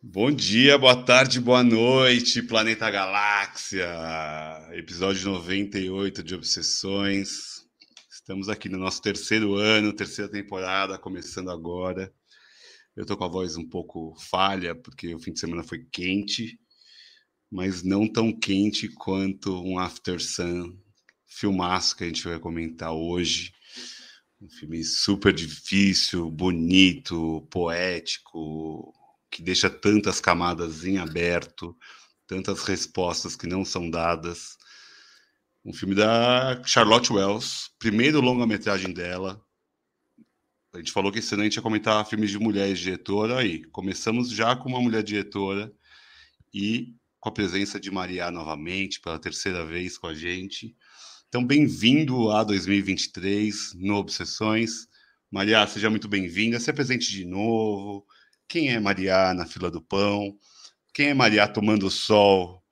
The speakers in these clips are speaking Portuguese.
Bom dia, boa tarde, boa noite, Planeta Galáxia, episódio 98 de Obsessões. Estamos aqui no nosso terceiro ano, terceira temporada, começando agora. Eu tô com a voz um pouco falha, porque o fim de semana foi quente, mas não tão quente quanto um After Sun, filmaço que a gente vai comentar hoje. Um filme super difícil, bonito, poético, que deixa tantas camadas em aberto, tantas respostas que não são dadas. Um filme da Charlotte Wells, primeiro longa-metragem dela. A gente falou que esse ano a gente ia comentar filmes de mulheres diretora, aí começamos já com uma mulher diretora e com a presença de Maria novamente, pela terceira vez com a gente. Então, bem-vindo a 2023 no Obsessões. Maria, seja muito bem-vinda. Se apresente de novo. Quem é Maria na fila do pão? Quem é Maria tomando sol?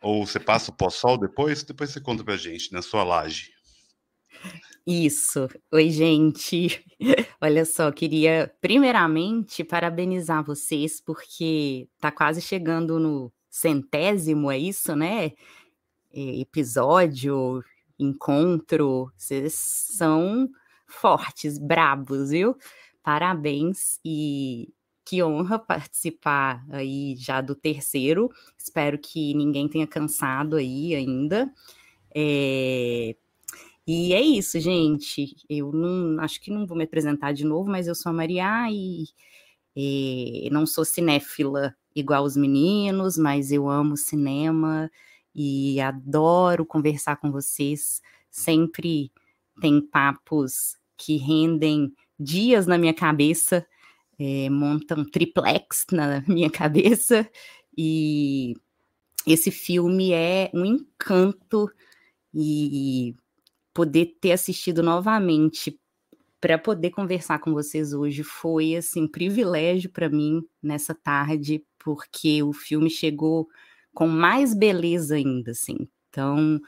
Ou você passa o pós-sol depois? Depois você conta pra gente na sua laje. Isso. Oi, gente. Olha só, queria primeiramente parabenizar vocês porque tá quase chegando no centésimo, é isso, né? Episódio, encontro. Vocês são fortes, brabos, viu? Parabéns e que honra participar aí já do terceiro. Espero que ninguém tenha cansado aí ainda. É... E é isso, gente. Eu não acho que não vou me apresentar de novo, mas eu sou a Maria e, e não sou cinéfila igual os meninos, mas eu amo cinema e adoro conversar com vocês. Sempre tem papos que rendem dias na minha cabeça é, monta um triplex na minha cabeça e esse filme é um encanto e poder ter assistido novamente para poder conversar com vocês hoje foi assim privilégio para mim nessa tarde porque o filme chegou com mais beleza ainda assim então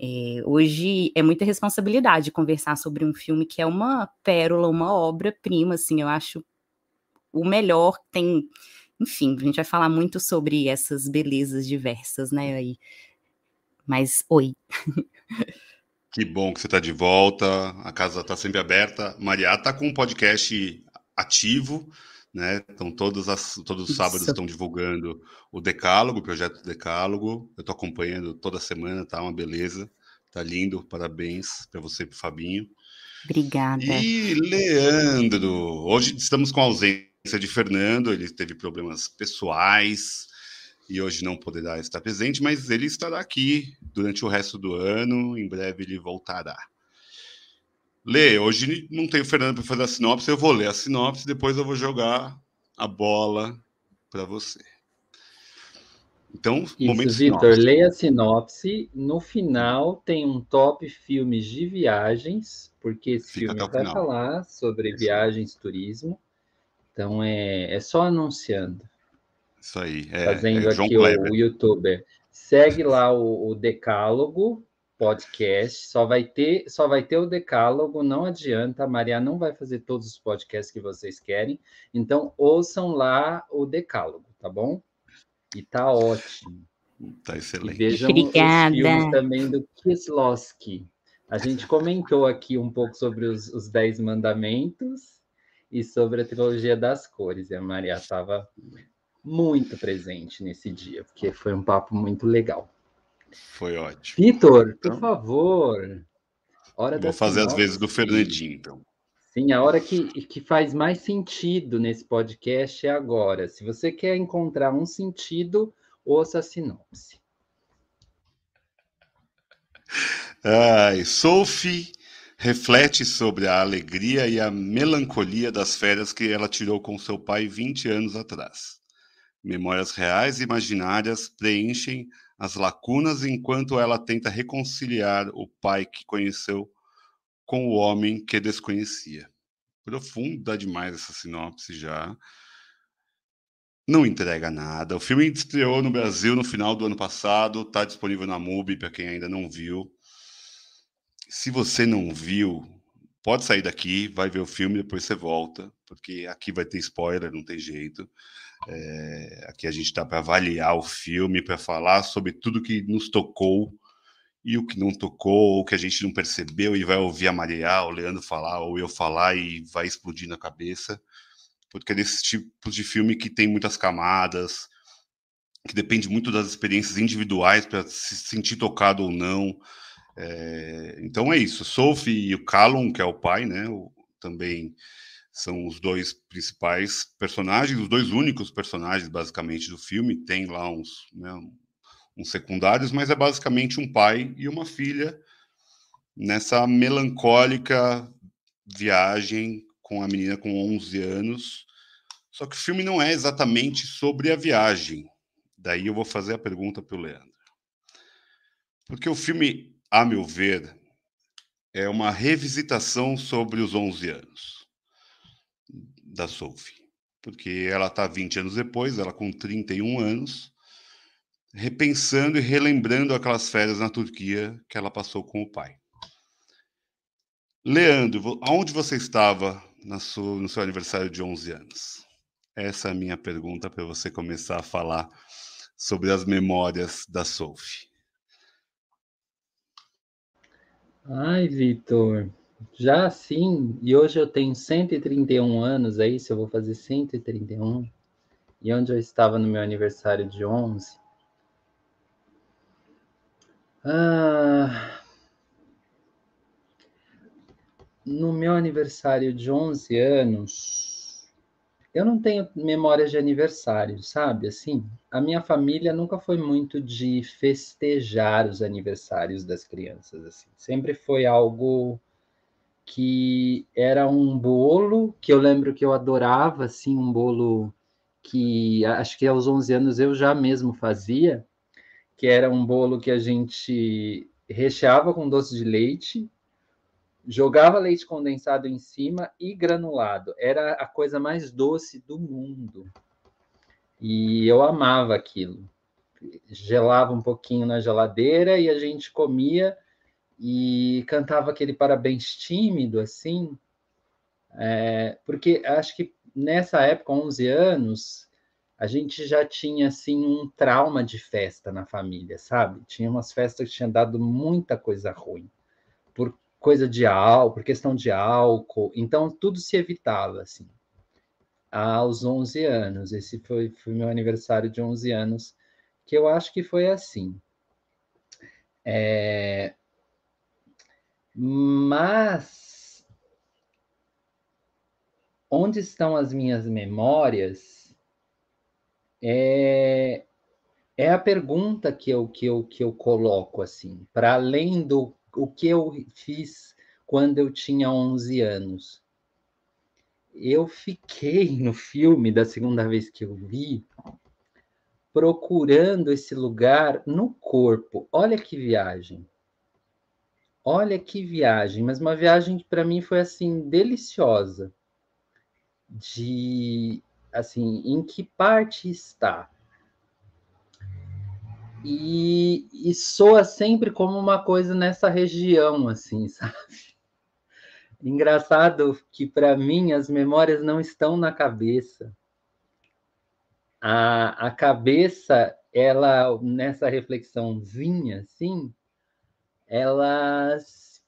é, hoje é muita responsabilidade conversar sobre um filme que é uma pérola uma obra prima assim eu acho o melhor tem. Enfim, a gente vai falar muito sobre essas belezas diversas, né? Aí. Mas, oi. Que bom que você está de volta, a casa está sempre aberta. Maria está com um podcast ativo, né? Então, todos, as, todos os sábados estão divulgando o Decálogo, o projeto Decálogo. Eu estou acompanhando toda semana, tá uma beleza. Tá lindo, parabéns para você e para Fabinho. Obrigada. E Leandro, hoje estamos com ausência de Fernando, ele teve problemas pessoais e hoje não poderá estar presente, mas ele estará aqui durante o resto do ano, em breve ele voltará. Lê, hoje não tem o Fernando para fazer a sinopse, eu vou ler a sinopse, depois eu vou jogar a bola para você. Então, Isso, momento Vitor, leia a sinopse. No final tem um top filmes de viagens, porque esse Fica filme vai falar sobre Isso. viagens, turismo. Então é, é só anunciando. Isso aí. É, Fazendo é aqui o, o, youtuber. Segue lá o, o, Decálogo podcast. Só vai ter, só vai ter o Decálogo. Não adianta. A Maria não vai fazer todos os podcasts que vocês querem. Então ouçam lá o Decálogo, tá bom? E tá ótimo. Tá excelente. E vejam Obrigada. os filmes também do Kieslowski. A gente comentou aqui um pouco sobre os, os Dez Mandamentos e sobre a trilogia das cores. E a Maria estava muito presente nesse dia, porque foi um papo muito legal. Foi ótimo. Vitor, por então, favor. Hora vou fazer as vezes do Fernandinho, então. Sim, a hora que, que faz mais sentido nesse podcast é agora. Se você quer encontrar um sentido, ouça a sinopse. Ai, Sophie reflete sobre a alegria e a melancolia das férias que ela tirou com seu pai 20 anos atrás. Memórias reais e imaginárias preenchem as lacunas enquanto ela tenta reconciliar o pai que conheceu com o homem que desconhecia. Profunda demais essa sinopse já. Não entrega nada. O filme estreou no Brasil no final do ano passado, está disponível na MUBI para quem ainda não viu se você não viu, pode sair daqui, vai ver o filme, depois você volta, porque aqui vai ter spoiler, não tem jeito. É, aqui a gente está para avaliar o filme, para falar sobre tudo que nos tocou e o que não tocou, o que a gente não percebeu, e vai ouvir a Maria, o Leandro falar, ou eu falar, e vai explodir na cabeça. Porque é desse tipo de filme que tem muitas camadas, que depende muito das experiências individuais para se sentir tocado ou não. É, então é isso. Sophie e o Callum, que é o pai, né? O, também são os dois principais personagens, os dois únicos personagens, basicamente, do filme. Tem lá uns, né, uns secundários, mas é basicamente um pai e uma filha nessa melancólica viagem com a menina com 11 anos. Só que o filme não é exatamente sobre a viagem. Daí eu vou fazer a pergunta para o Leandro. Porque o filme a meu ver, é uma revisitação sobre os 11 anos da Sophie. Porque ela está 20 anos depois, ela com 31 anos, repensando e relembrando aquelas férias na Turquia que ela passou com o pai. Leandro, aonde você estava sua, no seu aniversário de 11 anos? Essa é a minha pergunta para você começar a falar sobre as memórias da Sophie. Ai, Vitor, já assim, e hoje eu tenho 131 anos, é isso? Eu vou fazer 131. E onde eu estava no meu aniversário de 11? Ah, no meu aniversário de 11 anos, eu não tenho memórias de aniversário, sabe? Assim, a minha família nunca foi muito de festejar os aniversários das crianças, assim. Sempre foi algo que era um bolo que eu lembro que eu adorava, assim, um bolo que acho que aos 11 anos eu já mesmo fazia, que era um bolo que a gente recheava com doce de leite jogava leite condensado em cima e granulado. Era a coisa mais doce do mundo. E eu amava aquilo. Gelava um pouquinho na geladeira e a gente comia e cantava aquele parabéns tímido, assim. É, porque acho que nessa época, 11 anos, a gente já tinha assim um trauma de festa na família, sabe? Tinha umas festas que tinham dado muita coisa ruim. Por coisa de álcool, por questão de álcool, então tudo se evitava, assim. Aos 11 anos, esse foi, foi meu aniversário de 11 anos, que eu acho que foi assim. É... Mas onde estão as minhas memórias é, é a pergunta que eu, que eu, que eu coloco assim, para além do o que eu fiz quando eu tinha 11 anos. Eu fiquei no filme, da segunda vez que eu vi, procurando esse lugar no corpo. Olha que viagem. Olha que viagem, mas uma viagem que para mim foi assim deliciosa. De assim, em que parte está? E, e soa sempre como uma coisa nessa região, assim, sabe? Engraçado que para mim as memórias não estão na cabeça. A, a cabeça, ela nessa reflexãozinha, assim, ela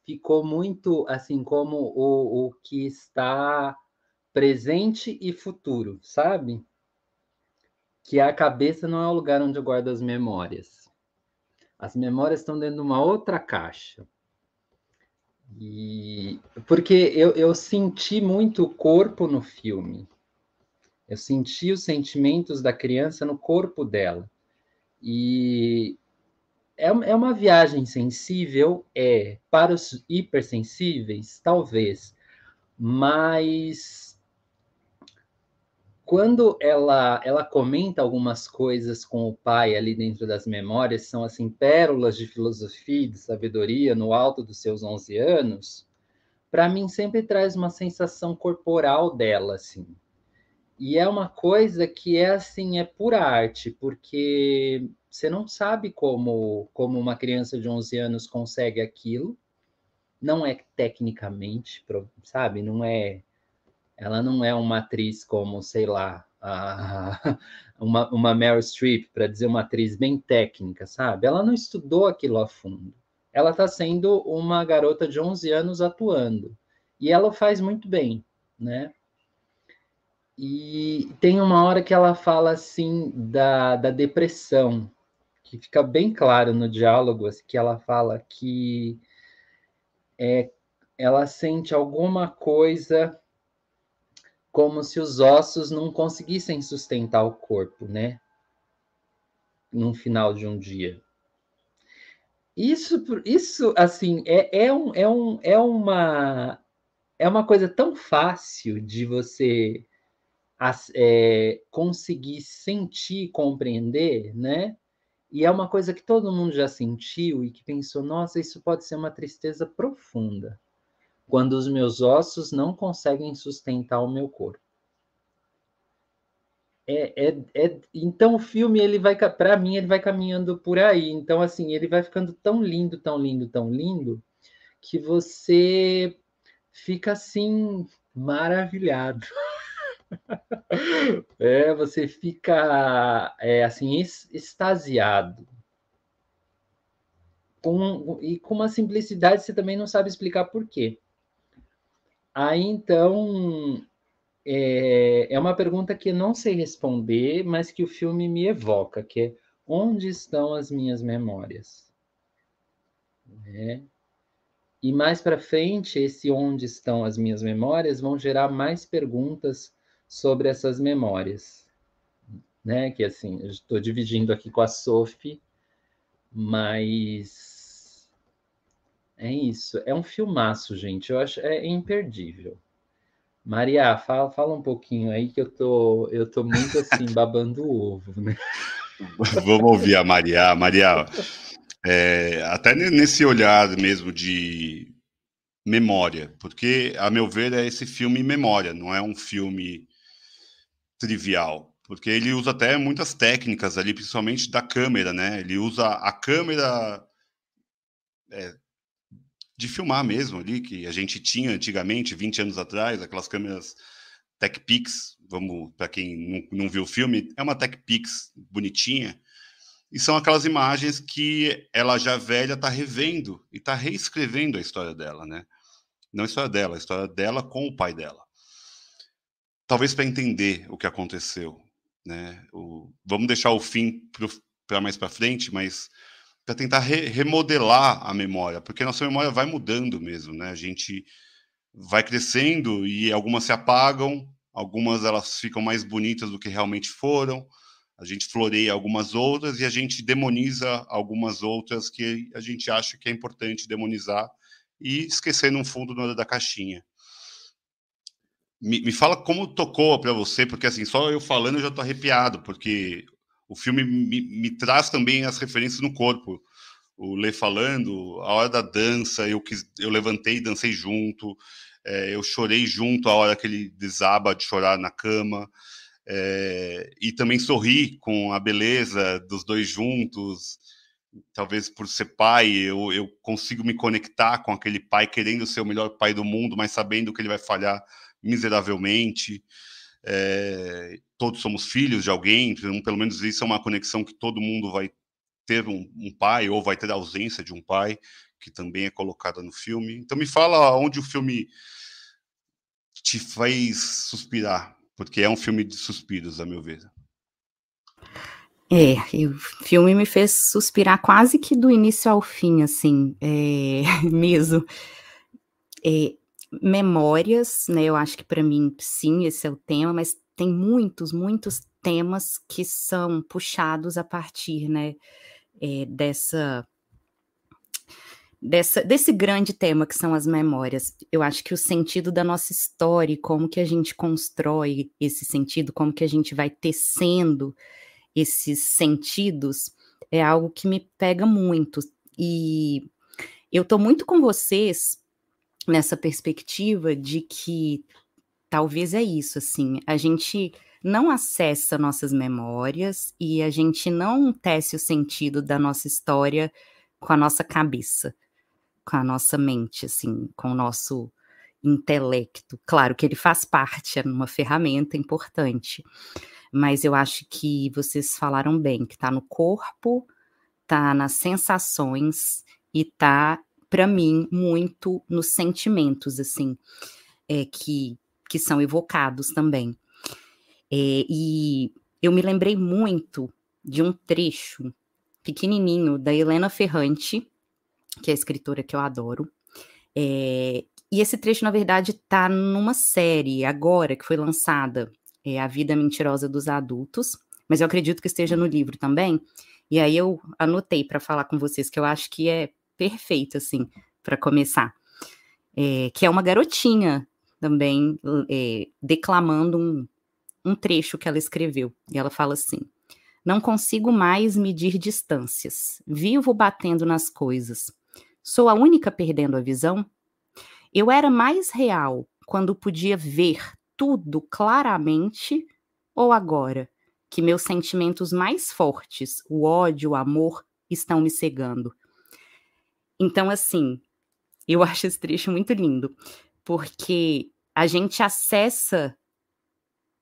ficou muito assim como o, o que está presente e futuro, sabe? que a cabeça não é o lugar onde eu guardo as memórias. As memórias estão dentro de uma outra caixa. E porque eu, eu senti muito o corpo no filme. Eu senti os sentimentos da criança no corpo dela. E é, é uma viagem sensível? É. Para os hipersensíveis? Talvez. Mas quando ela ela comenta algumas coisas com o pai ali dentro das memórias, são assim pérolas de filosofia e de sabedoria no alto dos seus 11 anos, para mim sempre traz uma sensação corporal dela assim. E é uma coisa que é assim, é pura arte, porque você não sabe como como uma criança de 11 anos consegue aquilo. não é tecnicamente, sabe? Não é. Ela não é uma atriz como, sei lá, a, uma, uma Meryl Streep, para dizer uma atriz bem técnica, sabe? Ela não estudou aquilo a fundo. Ela está sendo uma garota de 11 anos atuando. E ela faz muito bem, né? E tem uma hora que ela fala assim da, da depressão, que fica bem claro no diálogo, assim, que ela fala que é, ela sente alguma coisa como se os ossos não conseguissem sustentar o corpo, né? No final de um dia. Isso, isso assim, é, é, um, é, um, é, uma, é uma coisa tão fácil de você é, conseguir sentir, compreender, né? E é uma coisa que todo mundo já sentiu e que pensou: nossa, isso pode ser uma tristeza profunda, quando os meus ossos não conseguem sustentar o meu corpo. É, é, é, então o filme ele vai para mim ele vai caminhando por aí então assim ele vai ficando tão lindo tão lindo tão lindo que você fica assim maravilhado é, você fica é, assim extasiado. Com, e com uma simplicidade você também não sabe explicar por quê. Aí então é, é uma pergunta que não sei responder, mas que o filme me evoca, que é onde estão as minhas memórias? É. E mais para frente, esse onde estão as minhas memórias vão gerar mais perguntas sobre essas memórias, né? Que assim, eu estou dividindo aqui com a Sophie, mas é isso. É um filmaço, gente. Eu acho é imperdível. Maria, fala, fala um pouquinho aí que eu tô eu tô muito assim babando o ovo, né? Vamos ouvir a Maria. Maria, é, até nesse olhar mesmo de memória, porque, a meu ver, é esse filme memória, não é um filme trivial, porque ele usa até muitas técnicas ali, principalmente da câmera, né? Ele usa a câmera é, de filmar mesmo ali, que a gente tinha antigamente, 20 anos atrás, aquelas câmeras TechPix, vamos, para quem não, não viu o filme, é uma TechPix bonitinha, e são aquelas imagens que ela já velha está revendo e está reescrevendo a história dela, né? Não a história dela, a história dela com o pai dela talvez para entender o que aconteceu, né? O, vamos deixar o fim para mais para frente, mas para tentar re, remodelar a memória, porque nossa memória vai mudando mesmo, né? A gente vai crescendo e algumas se apagam, algumas elas ficam mais bonitas do que realmente foram. A gente floreia algumas outras e a gente demoniza algumas outras que a gente acha que é importante demonizar e esquecer no fundo da caixinha. Me, me fala como tocou para você, porque assim, só eu falando eu já tô arrepiado, porque o filme me, me traz também as referências no corpo. O Lê falando, a hora da dança, eu, quis, eu levantei e dancei junto, é, eu chorei junto a hora que ele desaba de chorar na cama, é, e também sorri com a beleza dos dois juntos. Talvez por ser pai, eu, eu consigo me conectar com aquele pai querendo ser o melhor pai do mundo, mas sabendo que ele vai falhar miseravelmente. É, todos somos filhos de alguém, então, pelo menos isso é uma conexão que todo mundo vai ter um, um, pai ou vai ter a ausência de um pai, que também é colocada no filme. Então me fala onde o filme te fez suspirar, porque é um filme de suspiros, a meu ver. É, o filme me fez suspirar quase que do início ao fim, assim, é, mesmo. É, memórias, né? Eu acho que para mim, sim, esse é o tema, mas tem muitos, muitos temas que são puxados a partir, né, é, dessa, dessa, desse grande tema que são as memórias. Eu acho que o sentido da nossa história, como que a gente constrói esse sentido, como que a gente vai tecendo esses sentidos, é algo que me pega muito. E eu tô muito com vocês nessa perspectiva de que talvez é isso, assim, a gente não acessa nossas memórias e a gente não tece o sentido da nossa história com a nossa cabeça, com a nossa mente, assim, com o nosso intelecto. Claro que ele faz parte, é uma ferramenta importante, mas eu acho que vocês falaram bem, que está no corpo, está nas sensações e está, para mim, muito nos sentimentos, assim, é, que, que são evocados também. É, e eu me lembrei muito de um trecho pequenininho da Helena Ferrante, que é a escritora que eu adoro, é, e esse trecho, na verdade, está numa série agora que foi lançada, é A Vida Mentirosa dos Adultos, mas eu acredito que esteja no livro também. E aí eu anotei para falar com vocês que eu acho que é perfeito, assim, para começar. É, que é uma garotinha também é, declamando um, um trecho que ela escreveu. E ela fala assim: Não consigo mais medir distâncias. Vivo batendo nas coisas. Sou a única perdendo a visão? Eu era mais real quando podia ver tudo claramente ou agora que meus sentimentos mais fortes, o ódio, o amor, estão me cegando? Então, assim, eu acho esse trecho muito lindo, porque a gente acessa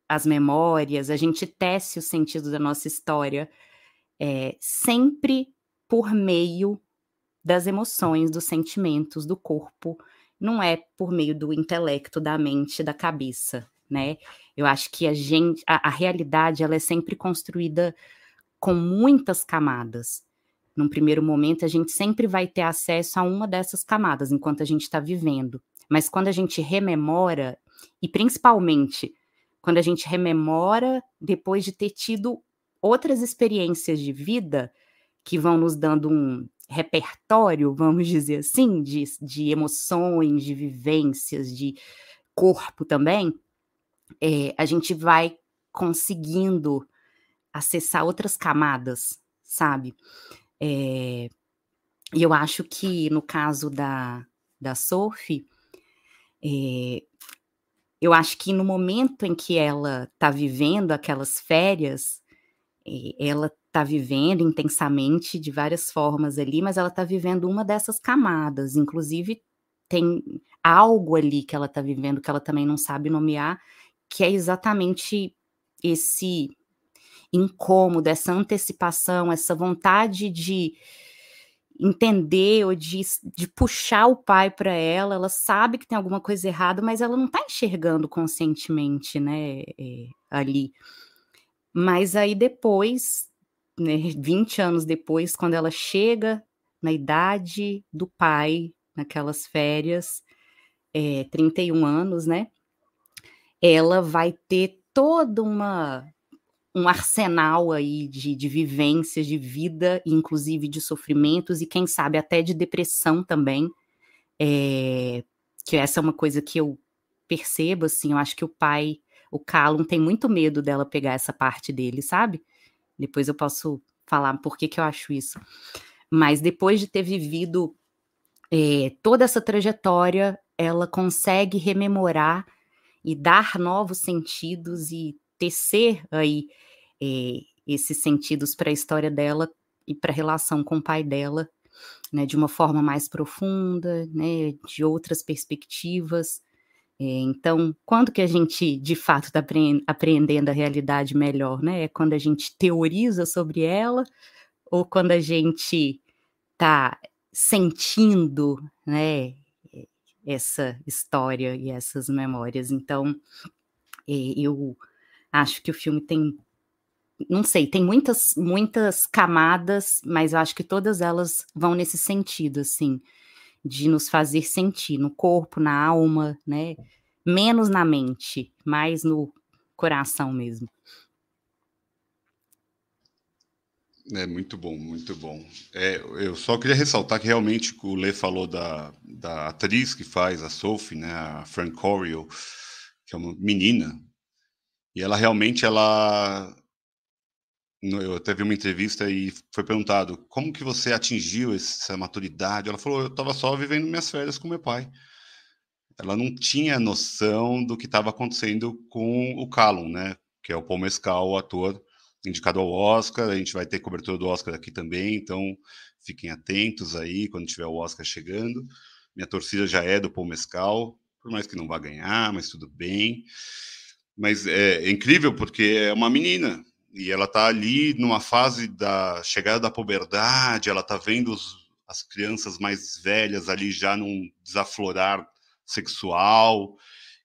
as memórias, a gente tece o sentido da nossa história é, sempre por meio das emoções, dos sentimentos, do corpo, não é por meio do intelecto, da mente, da cabeça, né? Eu acho que a gente, a, a realidade, ela é sempre construída com muitas camadas. Num primeiro momento, a gente sempre vai ter acesso a uma dessas camadas enquanto a gente está vivendo. Mas quando a gente rememora, e principalmente quando a gente rememora depois de ter tido outras experiências de vida que vão nos dando um, repertório, vamos dizer assim, de, de emoções, de vivências, de corpo também, é, a gente vai conseguindo acessar outras camadas, sabe? É, e eu acho que no caso da, da Sophie, é, eu acho que no momento em que ela está vivendo aquelas férias, é, ela está vivendo intensamente de várias formas ali, mas ela está vivendo uma dessas camadas. Inclusive, tem algo ali que ela está vivendo que ela também não sabe nomear, que é exatamente esse incômodo, essa antecipação, essa vontade de entender ou de, de puxar o pai para ela. Ela sabe que tem alguma coisa errada, mas ela não está enxergando conscientemente, né, é, ali. Mas aí depois né, 20 anos depois, quando ela chega na idade do pai, naquelas férias, é, 31 anos, né? Ela vai ter toda uma um arsenal aí de, de vivências, de vida, inclusive de sofrimentos e quem sabe até de depressão também. É, que essa é uma coisa que eu percebo, assim, eu acho que o pai, o Callum, tem muito medo dela pegar essa parte dele, sabe? Depois eu posso falar por que, que eu acho isso. Mas depois de ter vivido é, toda essa trajetória, ela consegue rememorar e dar novos sentidos e tecer aí é, esses sentidos para a história dela e para a relação com o pai dela, né, de uma forma mais profunda, né, de outras perspectivas. É, então, quando que a gente de fato está apreendendo a realidade melhor, né? É quando a gente teoriza sobre ela ou quando a gente está sentindo, né? Essa história e essas memórias. Então, é, eu acho que o filme tem, não sei, tem muitas muitas camadas, mas eu acho que todas elas vão nesse sentido, assim de nos fazer sentir no corpo, na alma, né? Menos na mente, mais no coração mesmo. É muito bom, muito bom. É, eu só queria ressaltar que realmente o Lê falou da, da atriz que faz a Sophie, né, a Frank Corio, que é uma menina, e ela realmente ela eu até vi uma entrevista e foi perguntado como que você atingiu essa maturidade. Ela falou, eu estava só vivendo minhas férias com meu pai. Ela não tinha noção do que estava acontecendo com o Callum, né? Que é o Paul Mescal, o ator. indicado ao Oscar. A gente vai ter cobertura do Oscar aqui também, então fiquem atentos aí quando tiver o Oscar chegando. Minha torcida já é do Paul Mescal, por mais que não vá ganhar, mas tudo bem. Mas é, é incrível porque é uma menina e ela está ali numa fase da chegada da puberdade, ela está vendo os, as crianças mais velhas ali já num desaflorar sexual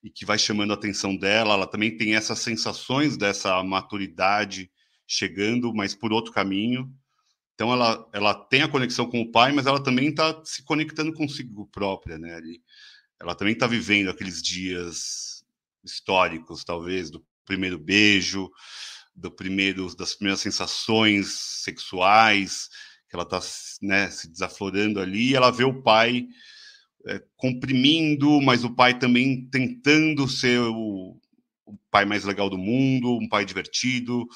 e que vai chamando a atenção dela. Ela também tem essas sensações dessa maturidade chegando, mas por outro caminho. Então ela, ela tem a conexão com o pai, mas ela também está se conectando consigo própria, né? Ela também está vivendo aqueles dias históricos, talvez, do primeiro beijo, do primeiro, das primeiras sensações sexuais, que ela está né, se desaflorando ali, ela vê o pai é, comprimindo, mas o pai também tentando ser o, o, pai mais legal do mundo, um pai divertido,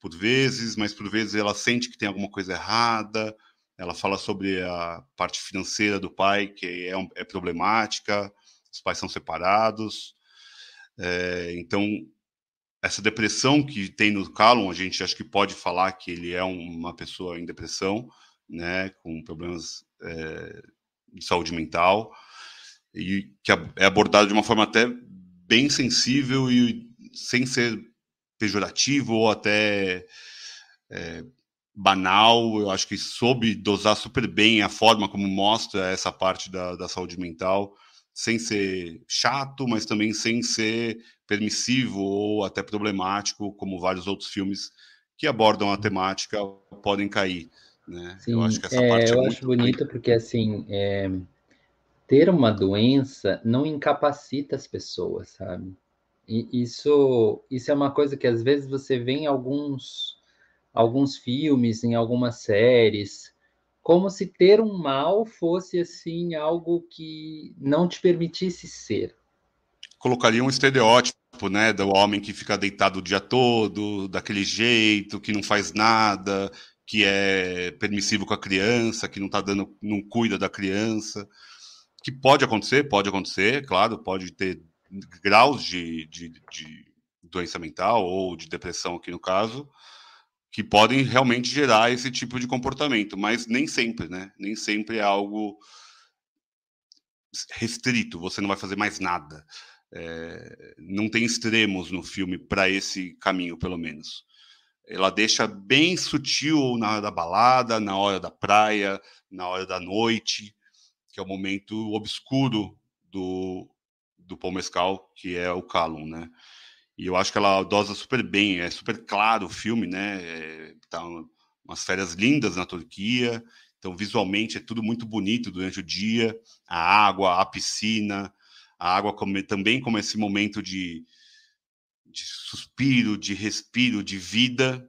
por vezes, mas por vezes ela sente que tem alguma coisa errada. Ela fala sobre a parte financeira do pai, que é, é problemática, os pais são separados. É, então, essa depressão que tem no Callum, a gente acho que pode falar que ele é uma pessoa em depressão, né, com problemas é, de saúde mental, e que é abordado de uma forma até bem sensível e sem ser pejorativo ou até é, banal. Eu acho que soube dosar super bem a forma como mostra essa parte da, da saúde mental, sem ser chato, mas também sem ser permissivo ou até problemático, como vários outros filmes que abordam a temática podem cair. Né? Sim, eu acho que essa é, parte é eu acho bonito porque assim é, ter uma doença não incapacita as pessoas, sabe? E isso, isso é uma coisa que às vezes você vê em alguns, alguns filmes, em algumas séries, como se ter um mal fosse assim algo que não te permitisse ser. Colocaria um estereótipo, né, do homem que fica deitado o dia todo, daquele jeito, que não faz nada, que é permissivo com a criança, que não tá dando, não cuida da criança, que pode acontecer, pode acontecer, claro, pode ter graus de, de, de doença mental ou de depressão aqui no caso, que podem realmente gerar esse tipo de comportamento, mas nem sempre, né? Nem sempre é algo restrito, você não vai fazer mais nada. É, não tem extremos no filme para esse caminho, pelo menos. Ela deixa bem sutil na hora da balada, na hora da praia, na hora da noite, que é o momento obscuro do, do Paul Mescal, que é o Callum, né? E eu acho que ela dosa super bem, é super claro o filme, né? É, tá umas férias lindas na Turquia, então visualmente é tudo muito bonito durante o dia, a água, a piscina, a água também como esse momento de, de suspiro, de respiro, de vida,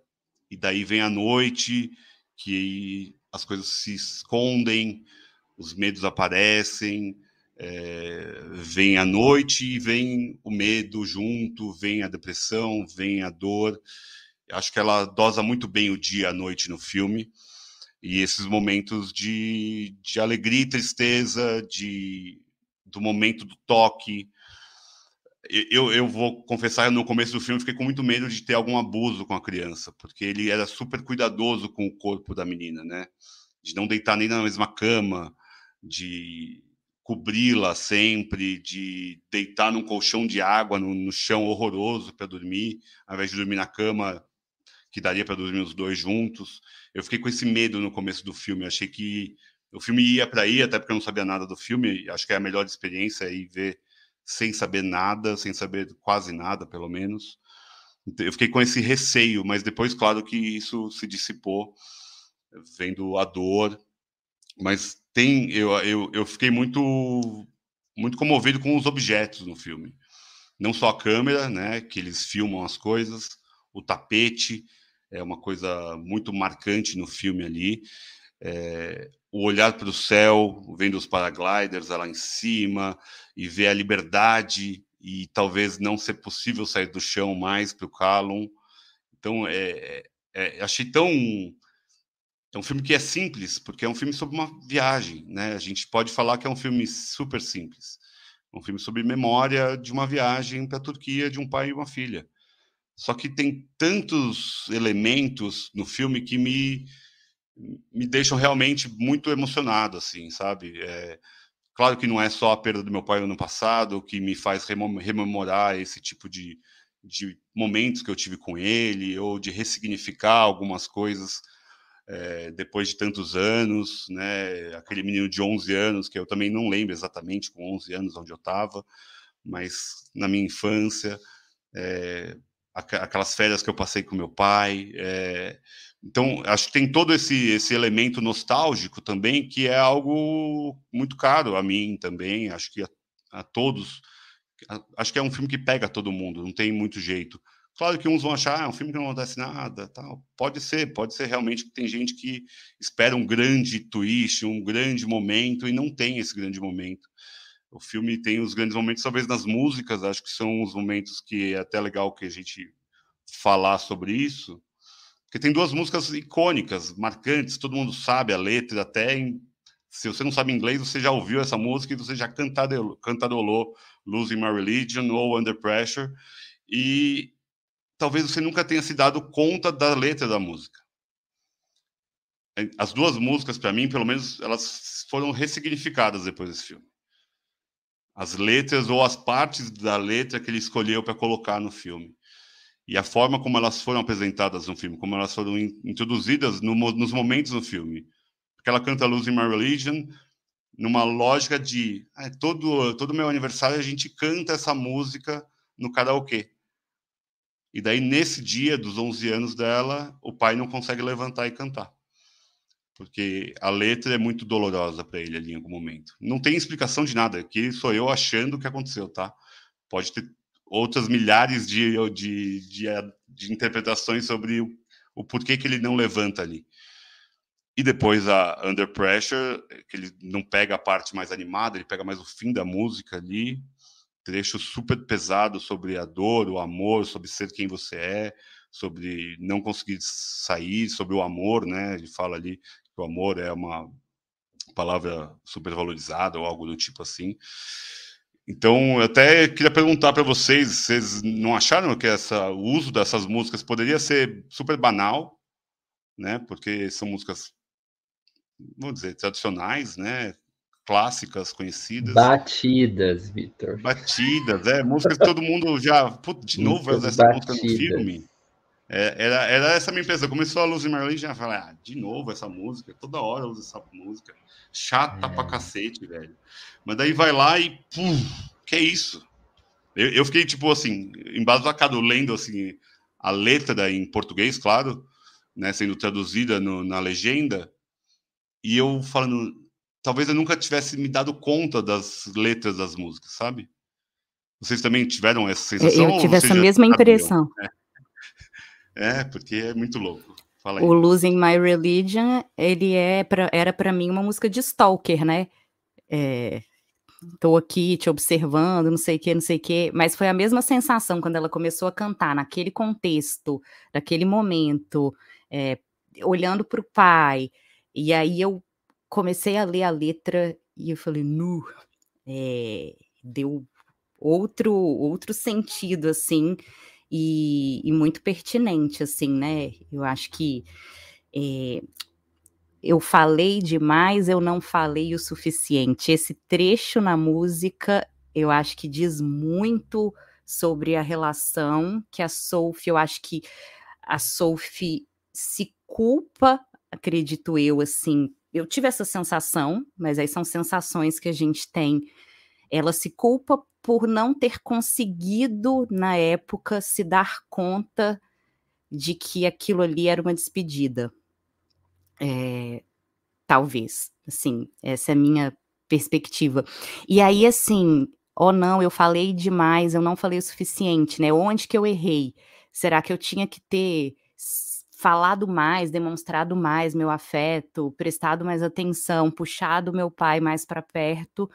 e daí vem a noite, que as coisas se escondem, os medos aparecem, é, vem a noite e vem o medo junto, vem a depressão, vem a dor. Acho que ela dosa muito bem o dia e a noite no filme. E esses momentos de, de alegria e tristeza, de, do momento do toque. Eu, eu vou confessar, no começo do filme, fiquei com muito medo de ter algum abuso com a criança, porque ele era super cuidadoso com o corpo da menina, né? De não deitar nem na mesma cama, de cobri-la sempre, de deitar num colchão de água no, no chão horroroso para dormir, ao invés de dormir na cama que daria para dormir os dois juntos. Eu fiquei com esse medo no começo do filme. Eu achei que o filme ia para aí, até porque eu não sabia nada do filme. Acho que é a melhor experiência aí ver sem saber nada, sem saber quase nada, pelo menos. Então, eu fiquei com esse receio, mas depois, claro que isso se dissipou, vendo a dor. Mas tem eu, eu, eu fiquei muito muito comovido com os objetos no filme. Não só a câmera, né, que eles filmam as coisas, o tapete é uma coisa muito marcante no filme ali. É, o olhar para o céu, vendo os paragliders lá em cima e ver a liberdade e talvez não ser possível sair do chão mais para o Callum. Então, é, é, achei tão é um filme que é simples, porque é um filme sobre uma viagem, né? A gente pode falar que é um filme super simples. Um filme sobre memória de uma viagem para a Turquia de um pai e uma filha. Só que tem tantos elementos no filme que me, me deixam realmente muito emocionado, assim, sabe? É, claro que não é só a perda do meu pai no ano passado que me faz rememorar esse tipo de, de momentos que eu tive com ele, ou de ressignificar algumas coisas é, depois de tantos anos, né? Aquele menino de 11 anos, que eu também não lembro exatamente com 11 anos onde eu estava, mas na minha infância, é, aquelas férias que eu passei com meu pai. É, então, acho que tem todo esse, esse elemento nostálgico também, que é algo muito caro a mim também, acho que a, a todos. Acho que é um filme que pega todo mundo, não tem muito jeito. Claro que uns vão achar, ah, é um filme que não acontece nada, tal. Pode ser, pode ser realmente que tem gente que espera um grande twist, um grande momento e não tem esse grande momento. O filme tem os grandes momentos, talvez nas músicas, acho que são os momentos que é até legal que a gente falar sobre isso, porque tem duas músicas icônicas, marcantes, todo mundo sabe a letra, até em, se você não sabe inglês, você já ouviu essa música e você já cantarolou Losing My Religion ou Under Pressure, e talvez você nunca tenha se dado conta da letra da música. As duas músicas, para mim, pelo menos, elas foram ressignificadas depois desse filme as letras ou as partes da letra que ele escolheu para colocar no filme. E a forma como elas foram apresentadas no filme, como elas foram in introduzidas no, nos momentos no filme. Porque ela canta Losing My Religion numa lógica de ah, todo todo meu aniversário a gente canta essa música no karaokê. E daí nesse dia dos 11 anos dela, o pai não consegue levantar e cantar porque a letra é muito dolorosa para ele ali em algum momento. Não tem explicação de nada, aqui sou eu achando o que aconteceu, tá? Pode ter outras milhares de, de, de, de interpretações sobre o, o, porquê que ele não levanta ali. E depois a Under Pressure, que ele não pega a parte mais animada, ele pega mais o fim da música ali, trecho super pesado sobre a dor, o amor, sobre ser quem você é, sobre não conseguir sair, sobre o amor, né? Ele fala ali que o amor é uma palavra supervalorizada ou algo do tipo assim. Então, eu até queria perguntar para vocês, vocês não acharam que essa, o uso dessas músicas poderia ser super banal, né? Porque são músicas, vamos dizer, tradicionais, né? Clássicas, conhecidas. Batidas, Vitor. Batidas, é. Músicas que todo mundo já. Putz, de novo, vai usar essa música no filme. É, era, era essa minha impressão. Começou a Lucy Marley já falei, ah, de novo essa música, toda hora usa essa música. Chata é. pra cacete, velho. Mas daí vai lá e, pum, que é isso? Eu, eu fiquei, tipo, assim, embasbacado lendo, assim, a letra em português, claro, né, sendo traduzida no, na legenda, e eu falando, talvez eu nunca tivesse me dado conta das letras das músicas, sabe? Vocês também tiveram essa sensação? Eu tive essa mesma impressão. É. É, porque é muito louco. Fala aí. O Losing My Religion, ele é pra, era para mim uma música de stalker, né? É, tô aqui te observando, não sei o que, não sei o que, mas foi a mesma sensação quando ela começou a cantar naquele contexto, naquele momento, é, olhando para o pai, e aí eu comecei a ler a letra e eu falei, nu, é, deu outro outro sentido assim e, e muito pertinente, assim, né? Eu acho que é, eu falei demais, eu não falei o suficiente. Esse trecho na música, eu acho que diz muito sobre a relação que a Sophie, eu acho que a Sophie se culpa, acredito eu, assim. Eu tive essa sensação, mas aí são sensações que a gente tem. Ela se culpa por não ter conseguido, na época, se dar conta de que aquilo ali era uma despedida. É, talvez, assim, essa é a minha perspectiva. E aí, assim, oh não, eu falei demais, eu não falei o suficiente, né? Onde que eu errei? Será que eu tinha que ter falado mais, demonstrado mais meu afeto, prestado mais atenção, puxado meu pai mais para perto?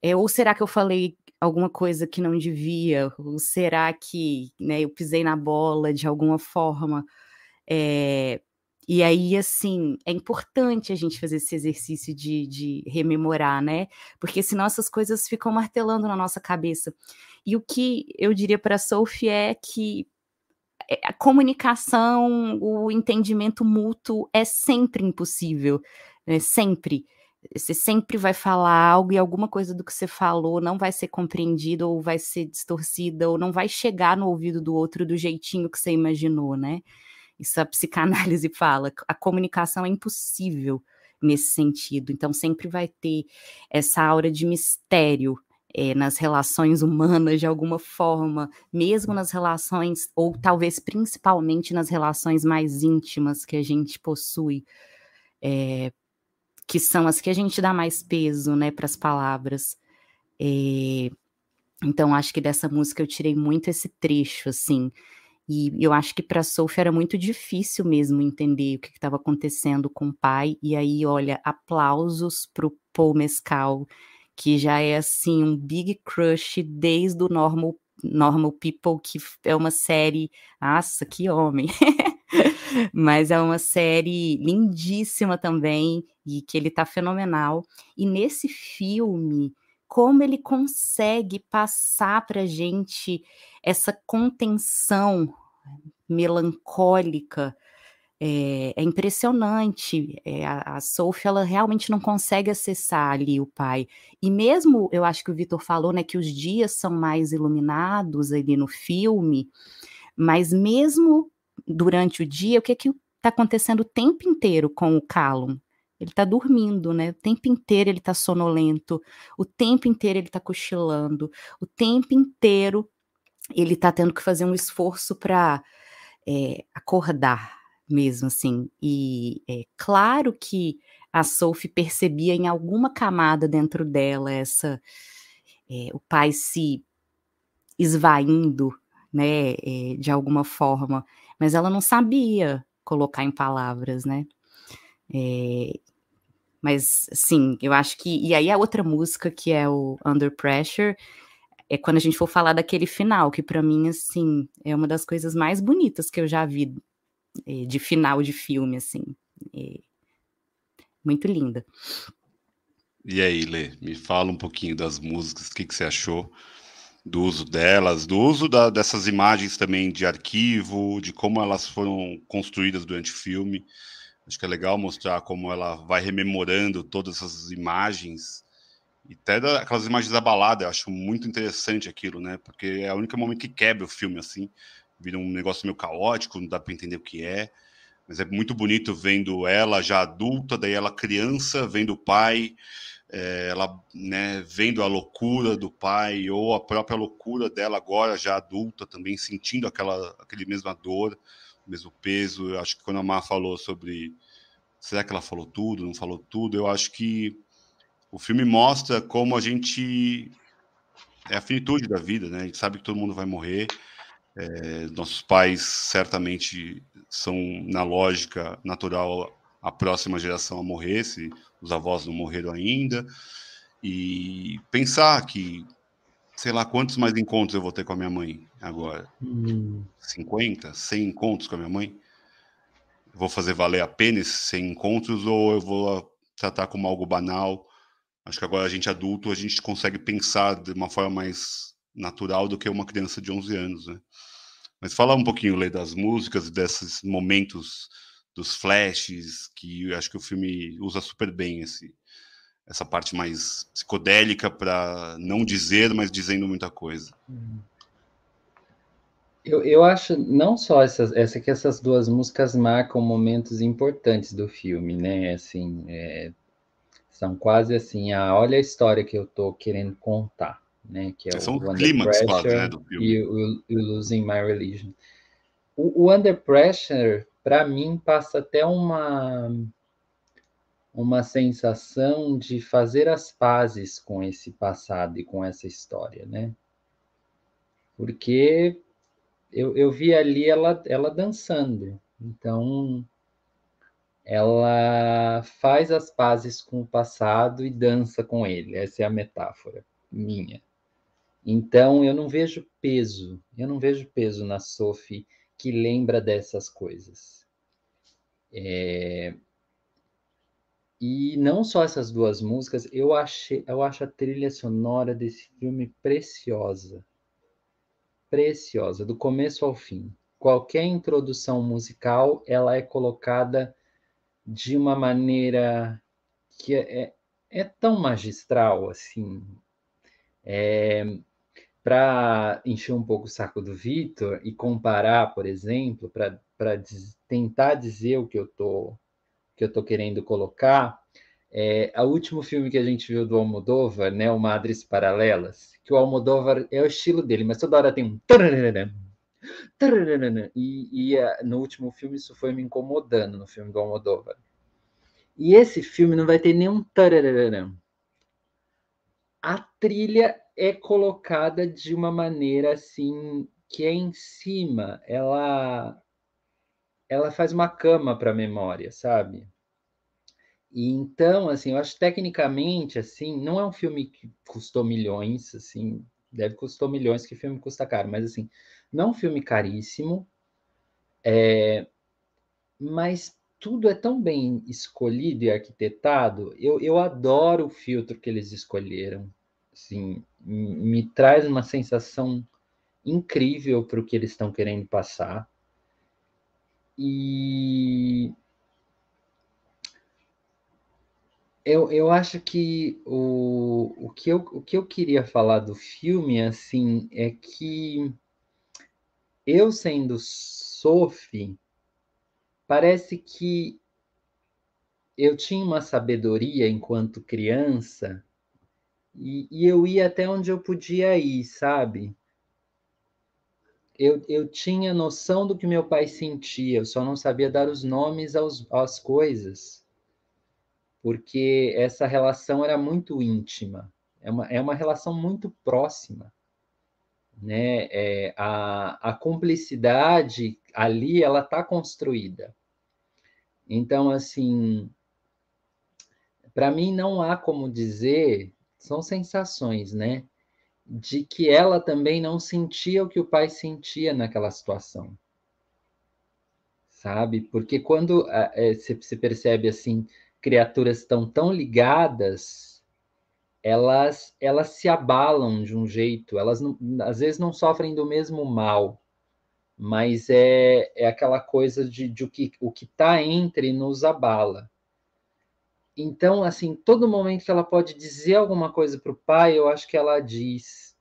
É, ou será que eu falei alguma coisa que não devia? Ou será que né, eu pisei na bola de alguma forma? É, e aí, assim, é importante a gente fazer esse exercício de, de rememorar, né? Porque senão essas coisas ficam martelando na nossa cabeça. E o que eu diria para a Sophie é que a comunicação, o entendimento mútuo é sempre impossível, é sempre. Você sempre vai falar algo e alguma coisa do que você falou não vai ser compreendida ou vai ser distorcida ou não vai chegar no ouvido do outro do jeitinho que você imaginou, né? Isso a psicanálise fala. A comunicação é impossível nesse sentido. Então sempre vai ter essa aura de mistério é, nas relações humanas de alguma forma, mesmo nas relações, ou talvez principalmente nas relações mais íntimas que a gente possui, é, que são as que a gente dá mais peso, né, para as palavras. É, então, acho que dessa música eu tirei muito esse trecho, assim. E eu acho que para Sophie era muito difícil mesmo entender o que estava acontecendo com o pai. E aí, olha, aplausos para o Paul Mescal, que já é assim um big crush desde o Normal, Normal People, que é uma série. Nossa, que homem! Mas é uma série lindíssima também, e que ele tá fenomenal. E nesse filme, como ele consegue passar pra gente essa contenção melancólica é, é impressionante. É, a, a Sophie, ela realmente não consegue acessar ali o pai. E mesmo, eu acho que o Vitor falou, né, que os dias são mais iluminados ali no filme, mas mesmo durante o dia, o que é que está acontecendo o tempo inteiro com o Callum? Ele está dormindo, né? O tempo inteiro ele está sonolento, o tempo inteiro ele está cochilando, o tempo inteiro ele está tendo que fazer um esforço para é, acordar, mesmo, assim. E é claro que a Sophie percebia em alguma camada dentro dela essa é, o pai se esvaindo, né, é, de alguma forma, mas ela não sabia colocar em palavras, né? É, mas, sim, eu acho que. E aí a outra música, que é o Under Pressure, é quando a gente for falar daquele final, que para mim, assim, é uma das coisas mais bonitas que eu já vi de final de filme, assim. Muito linda. E aí, Lê, me fala um pouquinho das músicas, o que, que você achou do uso delas, do uso da, dessas imagens também de arquivo, de como elas foram construídas durante o filme. Acho que é legal mostrar como ela vai rememorando todas essas imagens, e até aquelas imagens da balada, eu acho muito interessante aquilo, né? Porque é o único momento que quebra o filme, assim vira um negócio meio caótico, não dá para entender o que é. Mas é muito bonito vendo ela já adulta, daí ela criança, vendo o pai, é, ela né, vendo a loucura do pai, ou a própria loucura dela agora, já adulta, também sentindo aquela aquele mesma dor, o mesmo peso. Eu acho que quando a Má falou sobre será que ela falou tudo, não falou tudo, eu acho que o filme mostra como a gente é a finitude da vida, né? A gente sabe que todo mundo vai morrer é, nossos pais certamente são, na lógica natural, a próxima geração a morrer, se os avós não morreram ainda. E pensar que, sei lá, quantos mais encontros eu vou ter com a minha mãe agora? Hum. 50, 100 encontros com a minha mãe? Vou fazer valer a pena esses 100 encontros ou eu vou tratar como algo banal? Acho que agora a gente adulto, a gente consegue pensar de uma forma mais natural do que uma criança de 11 anos, né? Mas fala um pouquinho, Lê, das músicas, desses momentos, dos flashes, que eu acho que o filme usa super bem esse, essa parte mais psicodélica para não dizer, mas dizendo muita coisa. Eu, eu acho não só essas, essa que essas duas músicas marcam momentos importantes do filme, né? Assim, é, são quase assim, a, olha a história que eu estou querendo contar né? Que é São o clímax quase, né, do filme. E o, o Losing My Religion. O, o Under Pressure, para mim, passa até uma uma sensação de fazer as pazes com esse passado e com essa história, né? Porque eu, eu vi ali ela, ela dançando, então ela faz as pazes com o passado e dança com ele. Essa é a metáfora minha. Então, eu não vejo peso, eu não vejo peso na Sophie que lembra dessas coisas. É... E não só essas duas músicas, eu, achei, eu acho a trilha sonora desse filme preciosa. Preciosa, do começo ao fim. qualquer introdução musical ela é colocada de uma maneira que é, é, é tão magistral assim. É, para encher um pouco o saco do Vitor e comparar, por exemplo, para tentar dizer o que eu tô que eu tô querendo colocar, é, o último filme que a gente viu do Almodóvar, né, o Madres Paralelas, que o Almodóvar é o estilo dele, mas toda hora tem um e, e no último filme isso foi me incomodando no filme do Almodóvar. E esse filme não vai ter nenhum a trilha é colocada de uma maneira assim que é em cima, ela ela faz uma cama para a memória, sabe? E então, assim, eu acho tecnicamente assim, não é um filme que custou milhões, assim, deve custou milhões que filme custa caro, mas assim, não é um filme caríssimo, é, mas tudo é tão bem escolhido e arquitetado. Eu, eu adoro o filtro que eles escolheram. Assim, me traz uma sensação incrível para o que eles estão querendo passar. E eu, eu acho que o, o, que eu, o que eu queria falar do filme assim é que eu sendo Sophie, parece que eu tinha uma sabedoria enquanto criança e, e eu ia até onde eu podia ir, sabe? Eu, eu tinha noção do que meu pai sentia, eu só não sabia dar os nomes aos, às coisas, porque essa relação era muito íntima, é uma, é uma relação muito próxima. Né? É, a, a cumplicidade ali ela está construída. Então, assim, para mim não há como dizer são sensações, né? De que ela também não sentia o que o pai sentia naquela situação. Sabe? Porque quando é, você percebe assim, criaturas estão tão ligadas, elas elas se abalam de um jeito, elas não, às vezes não sofrem do mesmo mal, mas é, é aquela coisa de, de o que o que está entre nos abala. Então, assim, todo momento que ela pode dizer alguma coisa para o pai, eu acho que ela diz.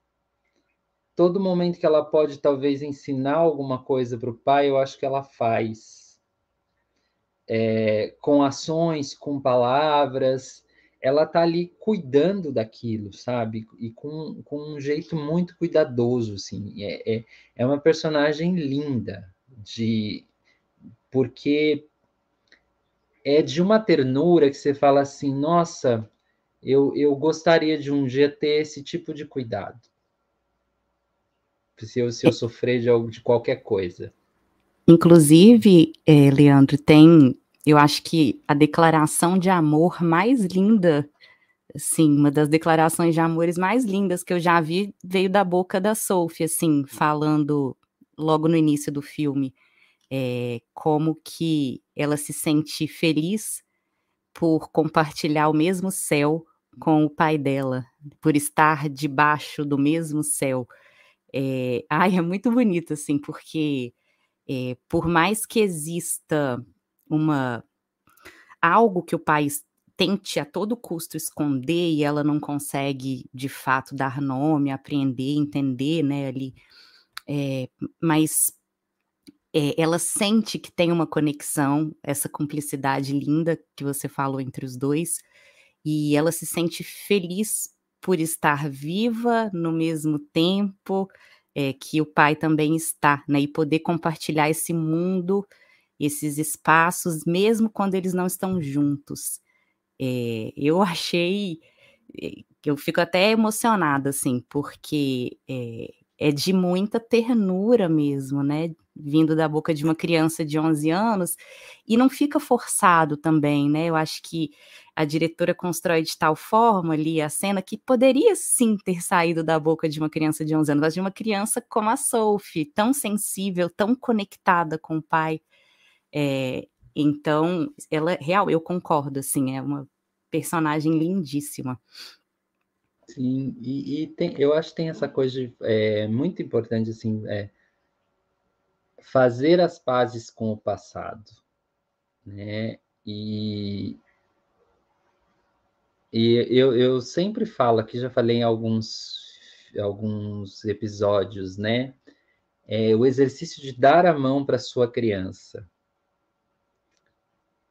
Todo momento que ela pode, talvez, ensinar alguma coisa para o pai, eu acho que ela faz. É, com ações, com palavras, ela está ali cuidando daquilo, sabe? E com, com um jeito muito cuidadoso, assim. É, é, é uma personagem linda, de porque é de uma ternura que você fala assim, nossa, eu, eu gostaria de um dia ter esse tipo de cuidado. Se eu, se eu sofrer de, algo, de qualquer coisa. Inclusive, é, Leandro, tem, eu acho que a declaração de amor mais linda, assim, uma das declarações de amores mais lindas que eu já vi veio da boca da Sophie, assim, falando logo no início do filme é, como que ela se sente feliz por compartilhar o mesmo céu com o pai dela, por estar debaixo do mesmo céu. É, ai, é muito bonito, assim, porque é, por mais que exista uma algo que o pai tente a todo custo esconder e ela não consegue de fato dar nome, apreender, entender, né, ali, é, mas é, ela sente que tem uma conexão, essa cumplicidade linda que você falou entre os dois, e ela se sente feliz por estar viva no mesmo tempo é, que o pai também está, né? E poder compartilhar esse mundo, esses espaços, mesmo quando eles não estão juntos. É, eu achei eu fico até emocionada, assim, porque é de muita ternura mesmo, né? Vindo da boca de uma criança de 11 anos, e não fica forçado também, né? Eu acho que a diretora constrói de tal forma ali a cena que poderia sim ter saído da boca de uma criança de 11 anos, mas de uma criança como a Sophie, tão sensível, tão conectada com o pai. É, então, ela, real, eu concordo, assim, é uma personagem lindíssima. Sim, e, e tem, eu acho que tem essa coisa de, é, muito importante, assim, é, fazer as pazes com o passado, né? E, e eu, eu sempre falo aqui, já falei em alguns, alguns episódios, né? É o exercício de dar a mão para sua criança,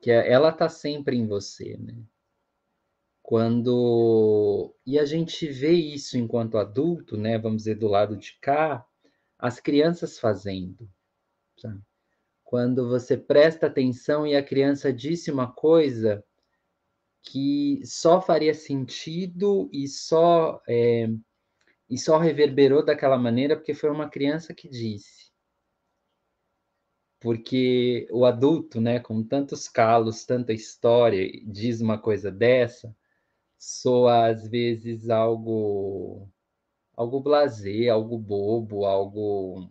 que é, ela está sempre em você, né? Quando e a gente vê isso enquanto adulto, né? Vamos dizer do lado de cá, as crianças fazendo, sabe? Quando você presta atenção e a criança disse uma coisa que só faria sentido e só é, e só reverberou daquela maneira porque foi uma criança que disse. Porque o adulto, né, com tantos calos, tanta história, diz uma coisa dessa, soa às vezes algo algo blasé, algo bobo, algo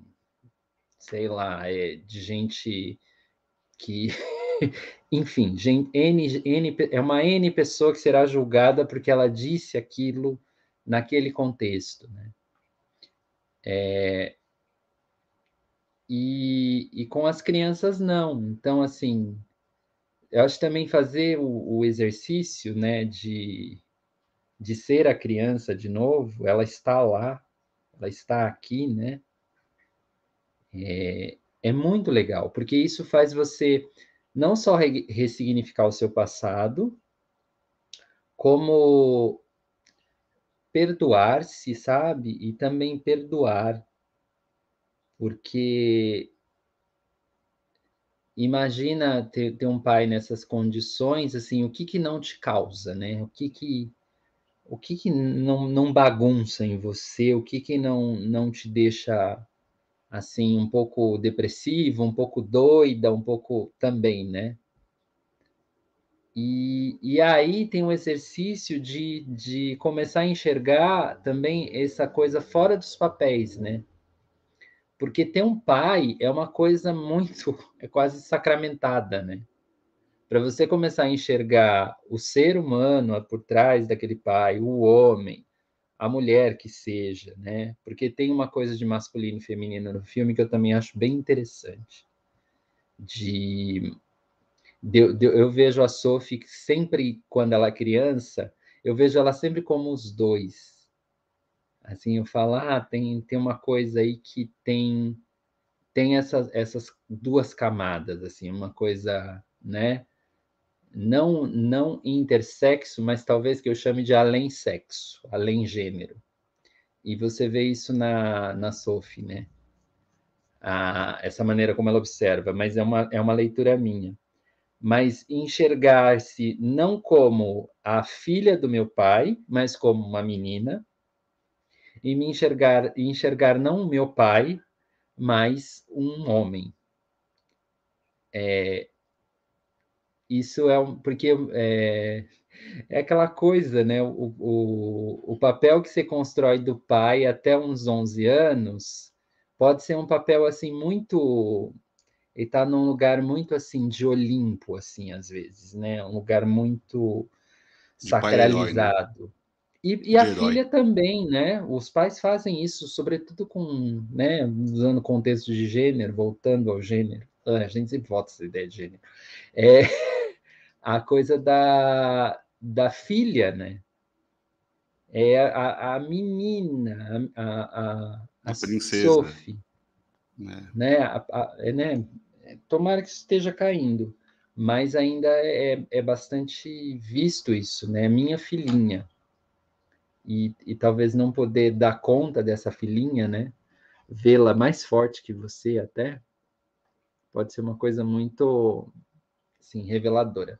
sei lá, é, de gente que enfim, gente, N, N, é uma N pessoa que será julgada porque ela disse aquilo naquele contexto, né? É, e, e com as crianças não. Então, assim, eu acho também fazer o, o exercício, né, de, de ser a criança de novo, ela está lá, ela está aqui, né? É, é muito legal, porque isso faz você não só re ressignificar o seu passado, como perdoar-se, sabe? E também perdoar. Porque imagina ter, ter um pai nessas condições, assim, o que que não te causa, né? O que que o que que não, não bagunça em você? O que que não não te deixa assim um pouco depressivo, um pouco doida, um pouco também, né? E, e aí tem um exercício de, de começar a enxergar também essa coisa fora dos papéis, né? Porque ter um pai é uma coisa muito, é quase sacramentada, né? Para você começar a enxergar o ser humano por trás daquele pai, o homem, a mulher que seja, né? Porque tem uma coisa de masculino e feminino no filme que eu também acho bem interessante. De de, de, eu vejo a Sophie sempre, quando ela é criança, eu vejo ela sempre como os dois. Assim, eu falo, ah, tem, tem uma coisa aí que tem tem essas, essas duas camadas, assim, uma coisa, né? Não, não intersexo, mas talvez que eu chame de além sexo, além gênero. E você vê isso na, na Sophie, né? Ah, essa maneira como ela observa, mas é uma, é uma leitura minha mas enxergar-se não como a filha do meu pai, mas como uma menina, e me enxergar, enxergar não o meu pai, mas um homem. É, isso é um, porque é, é aquela coisa, né? O, o, o papel que você constrói do pai até uns 11 anos pode ser um papel assim muito ele está num lugar muito assim de Olimpo, assim, às vezes, né? Um lugar muito de sacralizado. Herói, né? E, e a herói. filha também, né? Os pais fazem isso, sobretudo com, né? Usando contexto de gênero, voltando ao gênero. Ah, a gente sempre volta essa ideia de gênero. É a coisa da, da filha, né? É a, a menina, a, a, a, a princesa. Sophie, né? né? A, a, é, né? tomara que esteja caindo, mas ainda é, é bastante visto isso, né? Minha filhinha. E, e talvez não poder dar conta dessa filhinha, né? Vê-la mais forte que você até, pode ser uma coisa muito, assim, reveladora.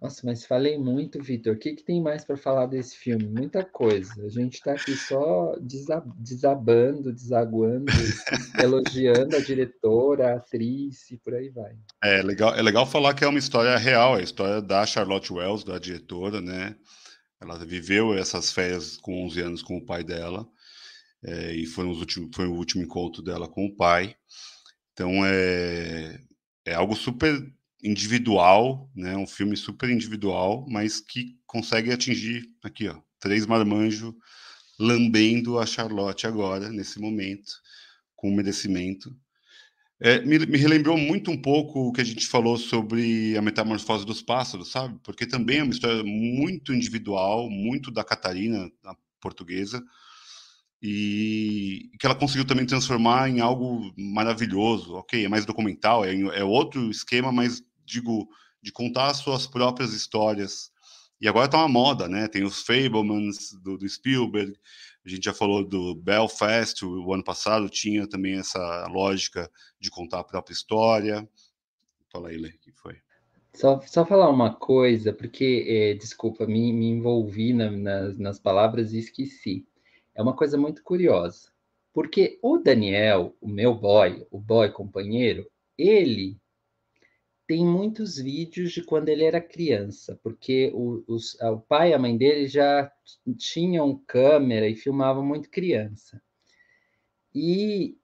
Nossa, mas falei muito, Vitor. O que, que tem mais para falar desse filme? Muita coisa. A gente está aqui só desabando, desaguando, elogiando a diretora, a atriz e por aí vai. É legal, é legal falar que é uma história real, é a história da Charlotte Wells, da diretora, né? Ela viveu essas férias com 11 anos com o pai dela, é, e foi, últimos, foi o último encontro dela com o pai. Então é, é algo super individual, né? Um filme super individual, mas que consegue atingir aqui, ó, três marmanjos lambendo a Charlotte agora nesse momento com merecimento. É, me, me, relembrou muito um pouco o que a gente falou sobre a metamorfose dos pássaros, sabe? Porque também é uma história muito individual, muito da Catarina, portuguesa, e que ela conseguiu também transformar em algo maravilhoso. Ok, é mais documental, é, é outro esquema, mas digo, de contar as suas próprias histórias. E agora tá uma moda, né? Tem os Fablemans do, do Spielberg, a gente já falou do Belfast, o ano passado tinha também essa lógica de contar a própria história. Fala aí, Lê, que foi? Só, só falar uma coisa, porque, é, desculpa, me, me envolvi na, nas, nas palavras e esqueci. É uma coisa muito curiosa, porque o Daniel, o meu boy, o boy companheiro, ele tem muitos vídeos de quando ele era criança, porque o, os, o pai e a mãe dele já tinham câmera e filmavam muito criança. E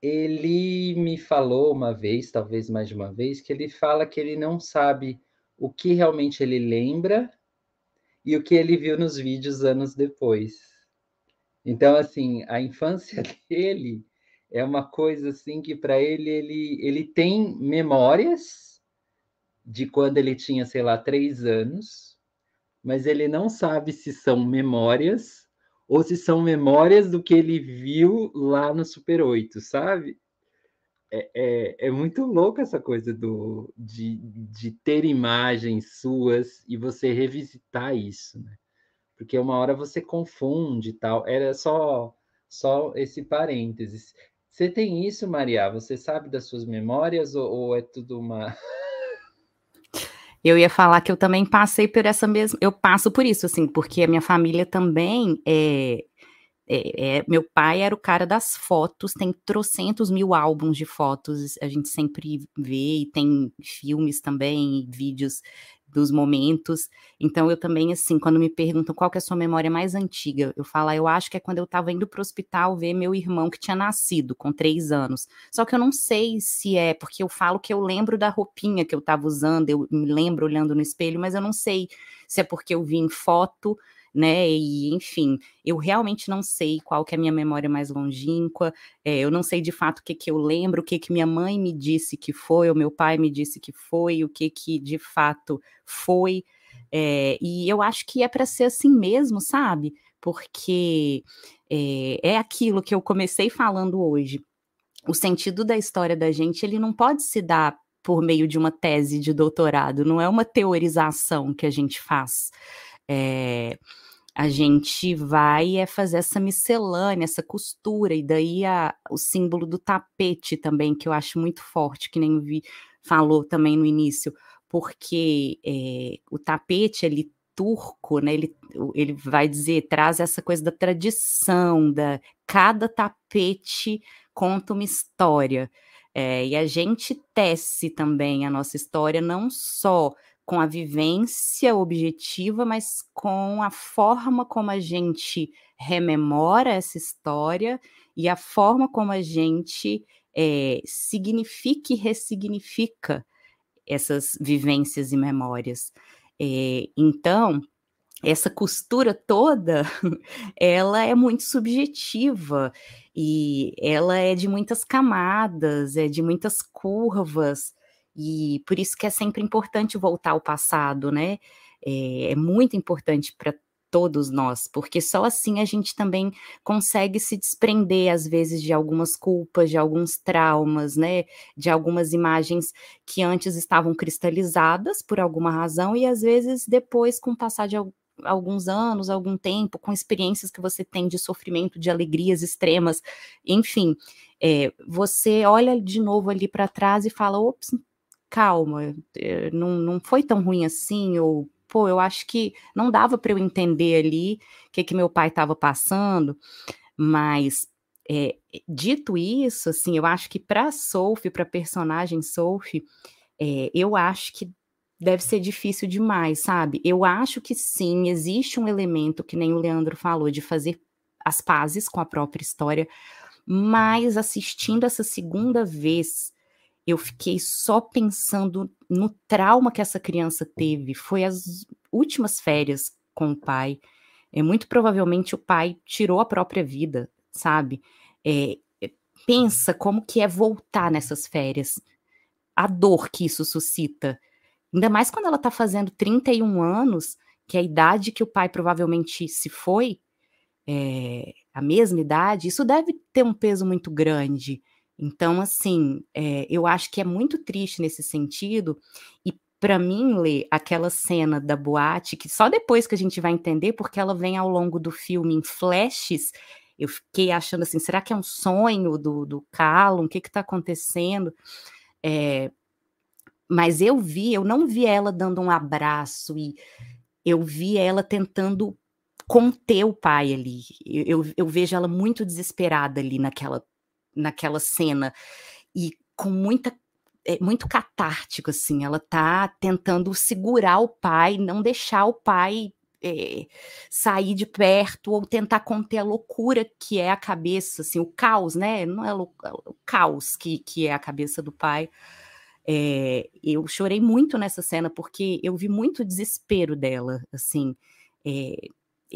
ele me falou uma vez, talvez mais de uma vez, que ele fala que ele não sabe o que realmente ele lembra e o que ele viu nos vídeos anos depois. Então, assim, a infância dele é uma coisa assim que para ele, ele ele tem memórias de quando ele tinha, sei lá, três anos, mas ele não sabe se são memórias ou se são memórias do que ele viu lá no Super 8, sabe? É, é, é muito louco essa coisa do, de, de ter imagens suas e você revisitar isso, né? Porque uma hora você confunde e tal. Era só, só esse parênteses. Você tem isso, Maria? Você sabe das suas memórias ou, ou é tudo uma. Eu ia falar que eu também passei por essa mesma. Eu passo por isso, assim, porque a minha família também é, é, é, meu pai era o cara das fotos, tem trocentos mil álbuns de fotos, a gente sempre vê, e tem filmes também, vídeos dos momentos. Então, eu também, assim, quando me perguntam qual que é a sua memória mais antiga, eu falo, ah, eu acho que é quando eu estava indo para o hospital ver meu irmão que tinha nascido com três anos. Só que eu não sei se é, porque eu falo que eu lembro da roupinha que eu estava usando, eu me lembro olhando no espelho, mas eu não sei se é porque eu vi em foto né? E enfim, eu realmente não sei qual que é a minha memória mais longínqua, é, eu não sei de fato o que, que eu lembro, o que, que minha mãe me disse que foi, ou meu pai me disse que foi, o que, que de fato foi. É, e eu acho que é para ser assim mesmo, sabe? Porque é, é aquilo que eu comecei falando hoje. O sentido da história da gente, ele não pode se dar por meio de uma tese de doutorado, não é uma teorização que a gente faz. É, a gente vai é fazer essa miscelânea, essa costura, e daí a, o símbolo do tapete também, que eu acho muito forte, que nem Vi falou também no início, porque é, o tapete, ele turco, né, ele, ele vai dizer, traz essa coisa da tradição, da cada tapete conta uma história, é, e a gente tece também a nossa história não só com a vivência objetiva, mas com a forma como a gente rememora essa história e a forma como a gente é, significa e ressignifica essas vivências e memórias. É, então, essa costura toda, ela é muito subjetiva e ela é de muitas camadas, é de muitas curvas, e por isso que é sempre importante voltar ao passado, né? É, é muito importante para todos nós, porque só assim a gente também consegue se desprender, às vezes, de algumas culpas, de alguns traumas, né? De algumas imagens que antes estavam cristalizadas por alguma razão, e às vezes depois, com o passar de alguns anos, algum tempo, com experiências que você tem de sofrimento, de alegrias extremas, enfim, é, você olha de novo ali para trás e fala: ops, calma, eh, não, não foi tão ruim assim, ou pô, eu acho que não dava para eu entender ali o que, que meu pai estava passando, mas é, dito isso, assim, eu acho que para Sophie, para personagem Sophie, é, eu acho que deve ser difícil demais, sabe? Eu acho que sim, existe um elemento que nem o Leandro falou de fazer as pazes com a própria história, mas assistindo essa segunda vez, eu fiquei só pensando no trauma que essa criança teve. Foi as últimas férias com o pai. É muito provavelmente o pai tirou a própria vida, sabe? É, é pensa como que é voltar nessas férias, a dor que isso suscita. Ainda mais quando ela está fazendo 31 anos, que é a idade que o pai provavelmente se foi, é, a mesma idade, isso deve ter um peso muito grande. Então, assim, é, eu acho que é muito triste nesse sentido, e para mim, Lê, aquela cena da boate, que só depois que a gente vai entender, porque ela vem ao longo do filme em flashes, eu fiquei achando assim, será que é um sonho do, do Callum? O que está acontecendo? É, mas eu vi, eu não vi ela dando um abraço e eu vi ela tentando conter o pai ali. Eu, eu, eu vejo ela muito desesperada ali naquela, naquela cena e com muita é muito catártico assim. Ela tá tentando segurar o pai, não deixar o pai é, sair de perto ou tentar conter a loucura que é a cabeça, assim, o caos, né? Não é o, é o caos que, que é a cabeça do pai. É, eu chorei muito nessa cena porque eu vi muito desespero dela, assim.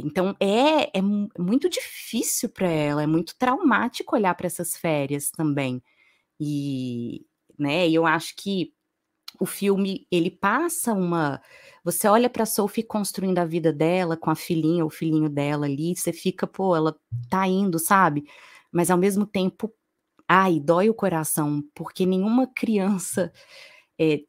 É, então é, é muito difícil para ela, é muito traumático olhar para essas férias também. E, né? Eu acho que o filme ele passa uma você olha para Sophie construindo a vida dela com a filhinha, o filhinho dela ali, você fica, pô, ela tá indo, sabe? Mas ao mesmo tempo, ai, dói o coração, porque nenhuma criança é,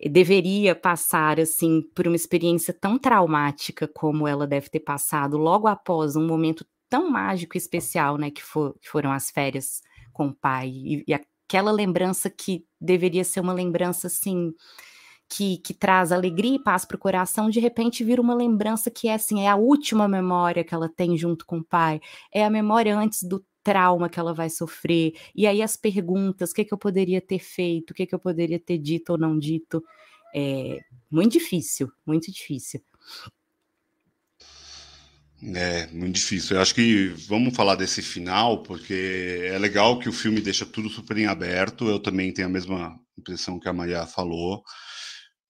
deveria passar assim por uma experiência tão traumática como ela deve ter passado logo após um momento tão mágico e especial, né, que, for, que foram as férias com o pai. E, e aquela lembrança que deveria ser uma lembrança assim que, que traz alegria e paz para o coração, de repente vira uma lembrança que é assim, é a última memória que ela tem junto com o pai, é a memória antes do trauma que ela vai sofrer, e aí as perguntas, o que, que eu poderia ter feito, o que, que eu poderia ter dito ou não dito, é muito difícil, muito difícil. É, muito difícil. Eu acho que vamos falar desse final, porque é legal que o filme deixa tudo super em aberto. Eu também tenho a mesma impressão que a Maria falou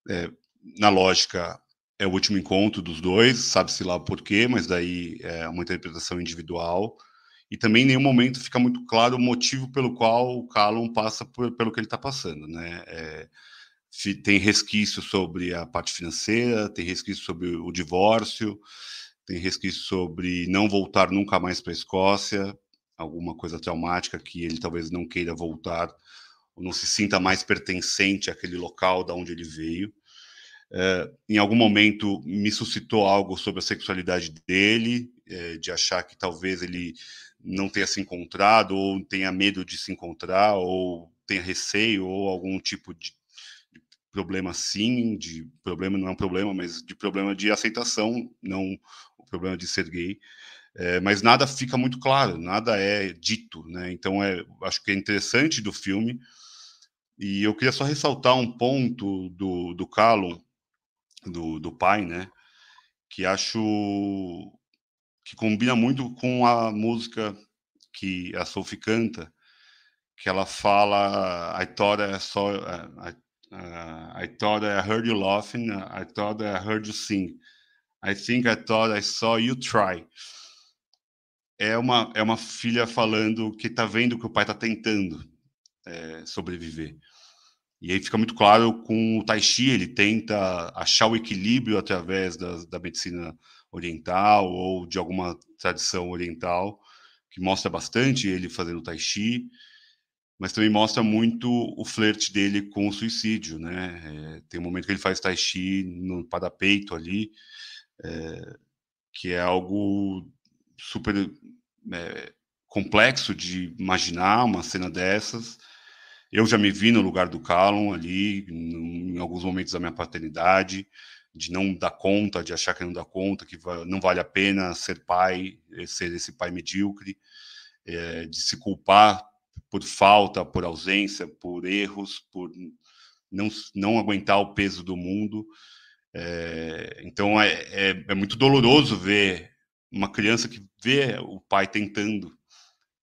é, na lógica, é o último encontro dos dois, sabe-se lá por quê, mas daí é uma interpretação individual. E também em nenhum momento fica muito claro o motivo pelo qual o Callum passa por, pelo que ele está passando, né? É, tem resquício sobre a parte financeira, tem resquício sobre o divórcio, tem resquício sobre não voltar nunca mais para a Escócia, alguma coisa traumática que ele talvez não queira voltar ou não se sinta mais pertencente àquele local da onde ele veio. É, em algum momento me suscitou algo sobre a sexualidade dele, é, de achar que talvez ele não tenha se encontrado, ou tenha medo de se encontrar, ou tenha receio, ou algum tipo de, de problema sim, de problema não é um problema, mas de problema de aceitação, não o problema de ser gay. É, mas nada fica muito claro, nada é dito, né? Então é, acho que é interessante do filme e eu queria só ressaltar um ponto do, do Callum, do, do pai, né? Que acho que combina muito com a música que a Sophie canta, que ela fala I thought I thought I heard you laughing, I thought I heard you sing. I think I thought I saw you try. É uma é uma filha falando que tá vendo que o pai tá tentando é, sobreviver. E aí fica muito claro com o Tai Chi, ele tenta achar o equilíbrio através da, da medicina oriental ou de alguma tradição oriental, que mostra bastante ele fazendo Tai Chi, mas também mostra muito o flerte dele com o suicídio, né? É, tem um momento que ele faz Tai Chi no parapeito ali, é, que é algo super é, complexo de imaginar uma cena dessas, eu já me vi no lugar do Callum ali, em alguns momentos da minha paternidade, de não dar conta, de achar que não dá conta, que não vale a pena ser pai, eh, ser esse pai medíocre, é, de se culpar por falta, por ausência, por erros, por não, não aguentar o peso do mundo. É, então é, é, é muito doloroso ver uma criança que vê o pai tentando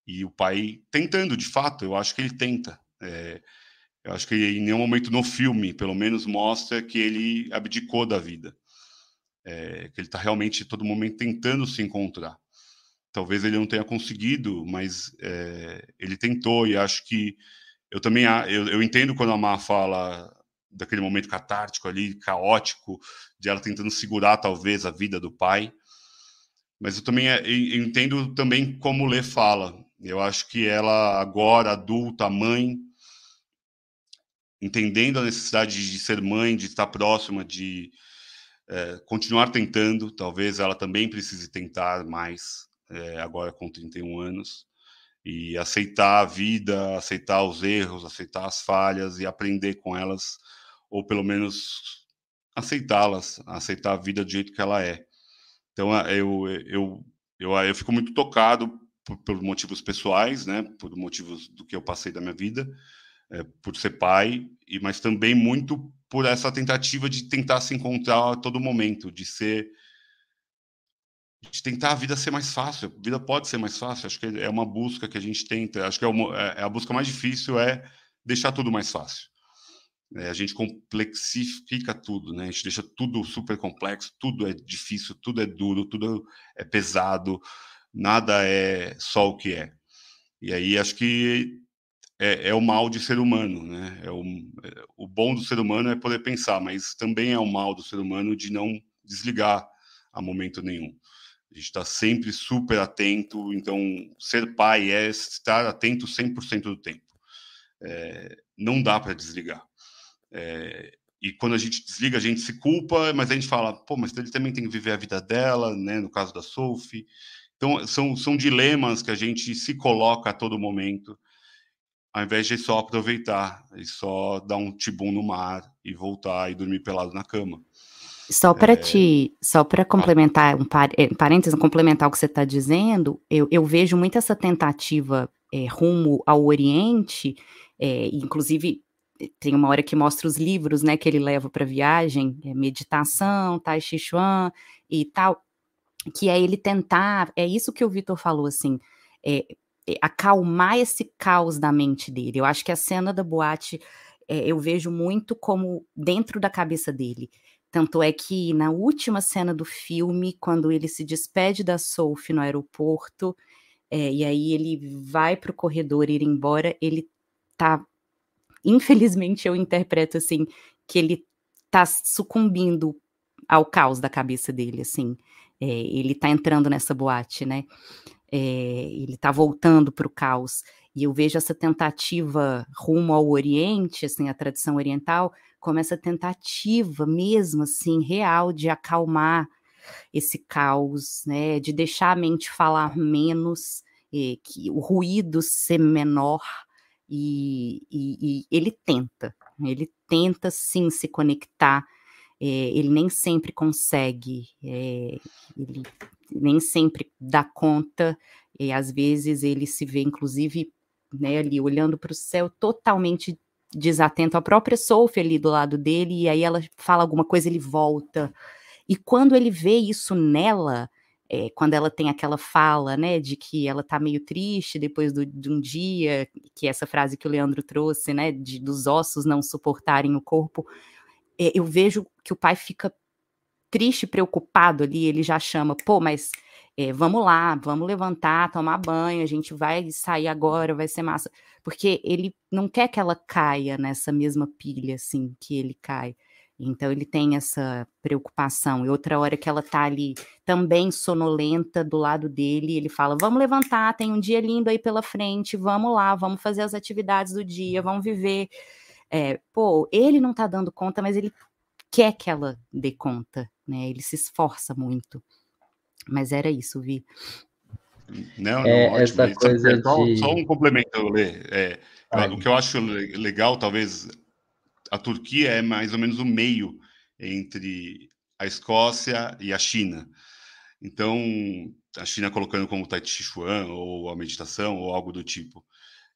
e o pai tentando de fato. Eu acho que ele tenta. É, eu acho que em nenhum momento no filme, pelo menos, mostra que ele abdicou da vida. É, que ele está realmente todo momento tentando se encontrar. talvez ele não tenha conseguido, mas é, ele tentou e acho que eu também eu, eu entendo quando a Má fala daquele momento catártico ali, caótico, de ela tentando segurar talvez a vida do pai. Mas eu também eu entendo também como Lê fala. Eu acho que ela agora adulta, mãe, entendendo a necessidade de ser mãe, de estar próxima, de é, continuar tentando. Talvez ela também precise tentar mais é, agora com 31 anos e aceitar a vida, aceitar os erros, aceitar as falhas e aprender com elas, ou pelo menos aceitá-las, aceitar a vida do jeito que ela é. Então eu eu eu, eu fico muito tocado por, por motivos pessoais, né, por motivos do que eu passei da minha vida, é, por ser pai, e mas também muito por essa tentativa de tentar se encontrar a todo momento, de ser de tentar a vida ser mais fácil. A vida pode ser mais fácil. Acho que é uma busca que a gente tenta. Acho que é, uma, é, é a busca mais difícil é deixar tudo mais fácil. É, a gente complexifica tudo, né? A gente deixa tudo super complexo, tudo é difícil, tudo é duro, tudo é pesado, nada é só o que é. E aí acho que é, é o mal de ser humano, né? É o, é, o bom do ser humano é poder pensar, mas também é o mal do ser humano de não desligar a momento nenhum. A gente está sempre super atento, então ser pai é estar atento 100% do tempo. É, não dá para desligar. É, e quando a gente desliga, a gente se culpa, mas a gente fala, pô, mas ele também tem que viver a vida dela, né? No caso da Sophie. Então, são, são dilemas que a gente se coloca a todo momento, ao invés de só aproveitar e só dar um tibum no mar e voltar e dormir pelado na cama. Só para é... te, só para complementar um par, é, parênteses, complementar o que você está dizendo, eu, eu, vejo muito essa tentativa é, rumo ao Oriente, é, inclusive tem uma hora que mostra os livros, né, que ele leva para viagem, é, meditação, Tai Chi Chuan e tal, que é ele tentar, é isso que o Vitor falou, assim, é, acalmar esse caos da mente dele. Eu acho que a cena da boate eu vejo muito como dentro da cabeça dele. Tanto é que na última cena do filme, quando ele se despede da Sophie no aeroporto, é, e aí ele vai para o corredor ir embora, ele tá. Infelizmente, eu interpreto assim, que ele tá sucumbindo ao caos da cabeça dele, assim. É, ele tá entrando nessa boate, né? É, ele tá voltando para o caos. E eu vejo essa tentativa rumo ao Oriente, assim, a tradição oriental, como essa tentativa mesmo, assim, real de acalmar esse caos, né, de deixar a mente falar menos, que o ruído ser menor, e, e, e ele tenta, ele tenta sim se conectar, é, ele nem sempre consegue, é, ele nem sempre dá conta, e às vezes ele se vê, inclusive, né, ali olhando para o céu totalmente desatento, a própria Sophie ali do lado dele, e aí ela fala alguma coisa, ele volta. E quando ele vê isso nela, é, quando ela tem aquela fala, né, de que ela tá meio triste depois do, de um dia, que é essa frase que o Leandro trouxe, né, de, dos ossos não suportarem o corpo, é, eu vejo que o pai fica triste, preocupado ali, ele já chama, pô, mas é, vamos lá, vamos levantar, tomar banho, a gente vai sair agora, vai ser massa. Porque ele não quer que ela caia nessa mesma pilha, assim, que ele cai. Então ele tem essa preocupação. E outra hora que ela tá ali também sonolenta do lado dele, ele fala: "Vamos levantar, tem um dia lindo aí pela frente, vamos lá, vamos fazer as atividades do dia, vamos viver". É, pô, ele não tá dando conta, mas ele quer que ela dê conta, né? Ele se esforça muito. Mas era isso, Vi. Não, não é, ótimo. Essa é coisa é, só, de... só, um complemento, Lê. É, o que eu acho legal, talvez, a Turquia é mais ou menos o meio entre a Escócia e a China. Então, a China colocando como Tai Chi Chuan, ou a meditação, ou algo do tipo.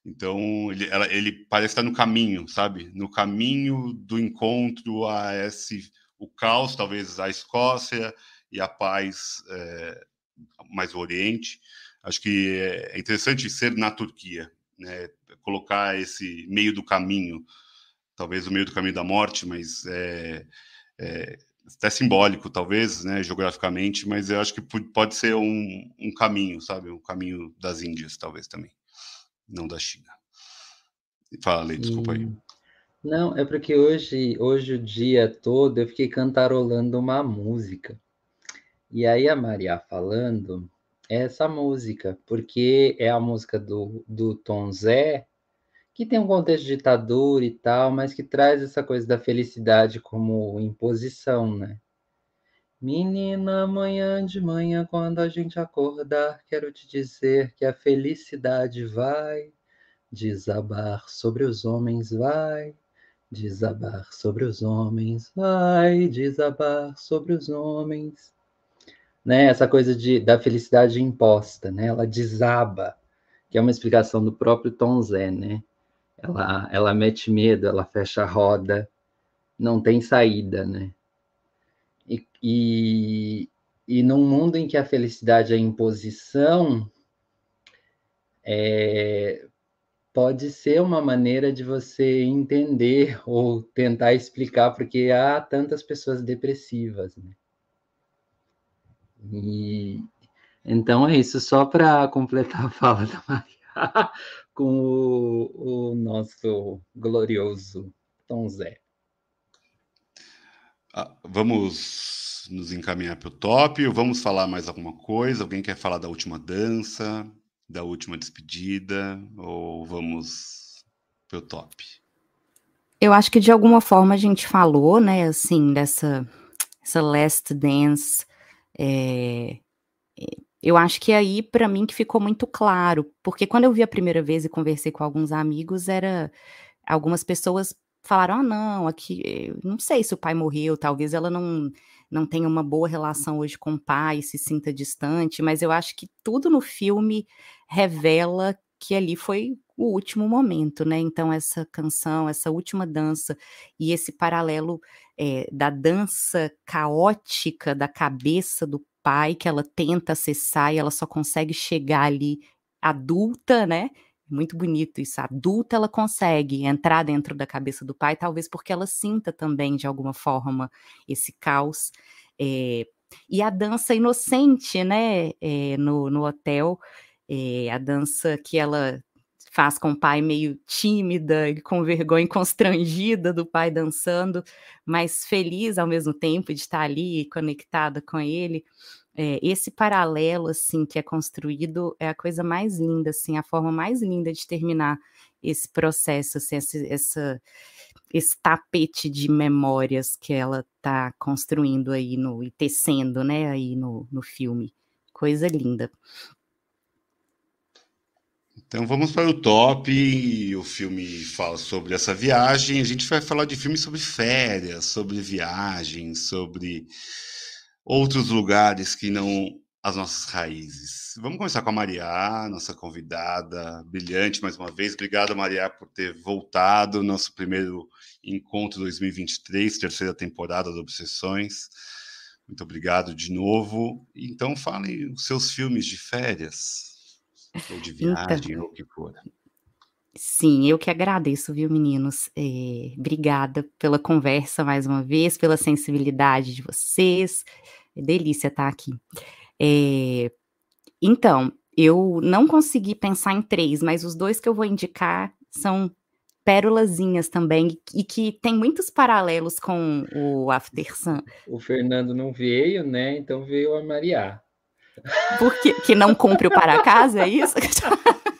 Então, ele, ela, ele parece estar no caminho, sabe? No caminho do encontro a esse o caos, talvez a Escócia e a paz é, mais o Oriente. Acho que é interessante ser na Turquia, né? colocar esse meio do caminho, talvez o meio do caminho da morte, mas é, é, até simbólico, talvez, né, geograficamente, mas eu acho que pode ser um, um caminho, sabe? Um caminho das Índias, talvez também, não da China. Fala, Lei, desculpa aí. Hum. Não, é porque hoje, hoje o dia todo eu fiquei cantarolando uma música. E aí a Maria falando é essa música, porque é a música do, do Tom Zé, que tem um contexto de ditadura e tal, mas que traz essa coisa da felicidade como imposição, né? Menina, amanhã de manhã, quando a gente acordar, quero te dizer que a felicidade vai desabar sobre os homens, vai desabar sobre os homens, vai desabar sobre os homens. Né? Essa coisa de, da felicidade imposta, né? Ela desaba, que é uma explicação do próprio Tom Zé, né? Ela, ela mete medo, ela fecha a roda, não tem saída, né? E, e, e num mundo em que a felicidade é imposição, é, pode ser uma maneira de você entender ou tentar explicar porque há tantas pessoas depressivas. Né? E então é isso, só para completar a fala da Maria com o, o nosso glorioso Tom Zé. Ah, vamos nos encaminhar para o top vamos falar mais alguma coisa? Alguém quer falar da última dança? da última despedida ou vamos pro top? Eu acho que de alguma forma a gente falou, né, assim, dessa essa last dance. É, eu acho que aí para mim que ficou muito claro, porque quando eu vi a primeira vez e conversei com alguns amigos, era algumas pessoas falaram: "Ah, não, aqui, não sei se o pai morreu, talvez ela não não tenha uma boa relação hoje com o pai, se sinta distante", mas eu acho que tudo no filme revela que ali foi o último momento, né? Então, essa canção, essa última dança e esse paralelo é, da dança caótica da cabeça do pai, que ela tenta acessar e ela só consegue chegar ali adulta, né? Muito bonito isso. adulta ela consegue entrar dentro da cabeça do pai, talvez porque ela sinta também, de alguma forma, esse caos. É, e a dança inocente, né? É, no, no hotel é, a dança que ela faz com o pai meio tímida e com vergonha constrangida do pai dançando, mas feliz ao mesmo tempo de estar ali conectada com ele. É, esse paralelo assim que é construído é a coisa mais linda, assim, a forma mais linda de terminar esse processo, assim, essa, essa esse tapete de memórias que ela está construindo aí no e tecendo, né, aí no, no filme. Coisa linda. Então vamos para o top. O filme fala sobre essa viagem. A gente vai falar de filmes sobre férias, sobre viagens, sobre outros lugares que não as nossas raízes. Vamos começar com a Maria, nossa convidada brilhante mais uma vez. Obrigado, Maria, por ter voltado. Nosso primeiro encontro 2023, terceira temporada do Obsessões. Muito obrigado de novo. Então, falem os seus filmes de férias ou de viagem, então, ou o que for. Sim, eu que agradeço, viu, meninos? É, obrigada pela conversa mais uma vez, pela sensibilidade de vocês. É delícia estar aqui. É, então, eu não consegui pensar em três, mas os dois que eu vou indicar são pérolazinhas também, e que tem muitos paralelos com o After Sun. O Fernando não veio, né? Então veio a Maria. Porque que não cumpre o para casa, é isso?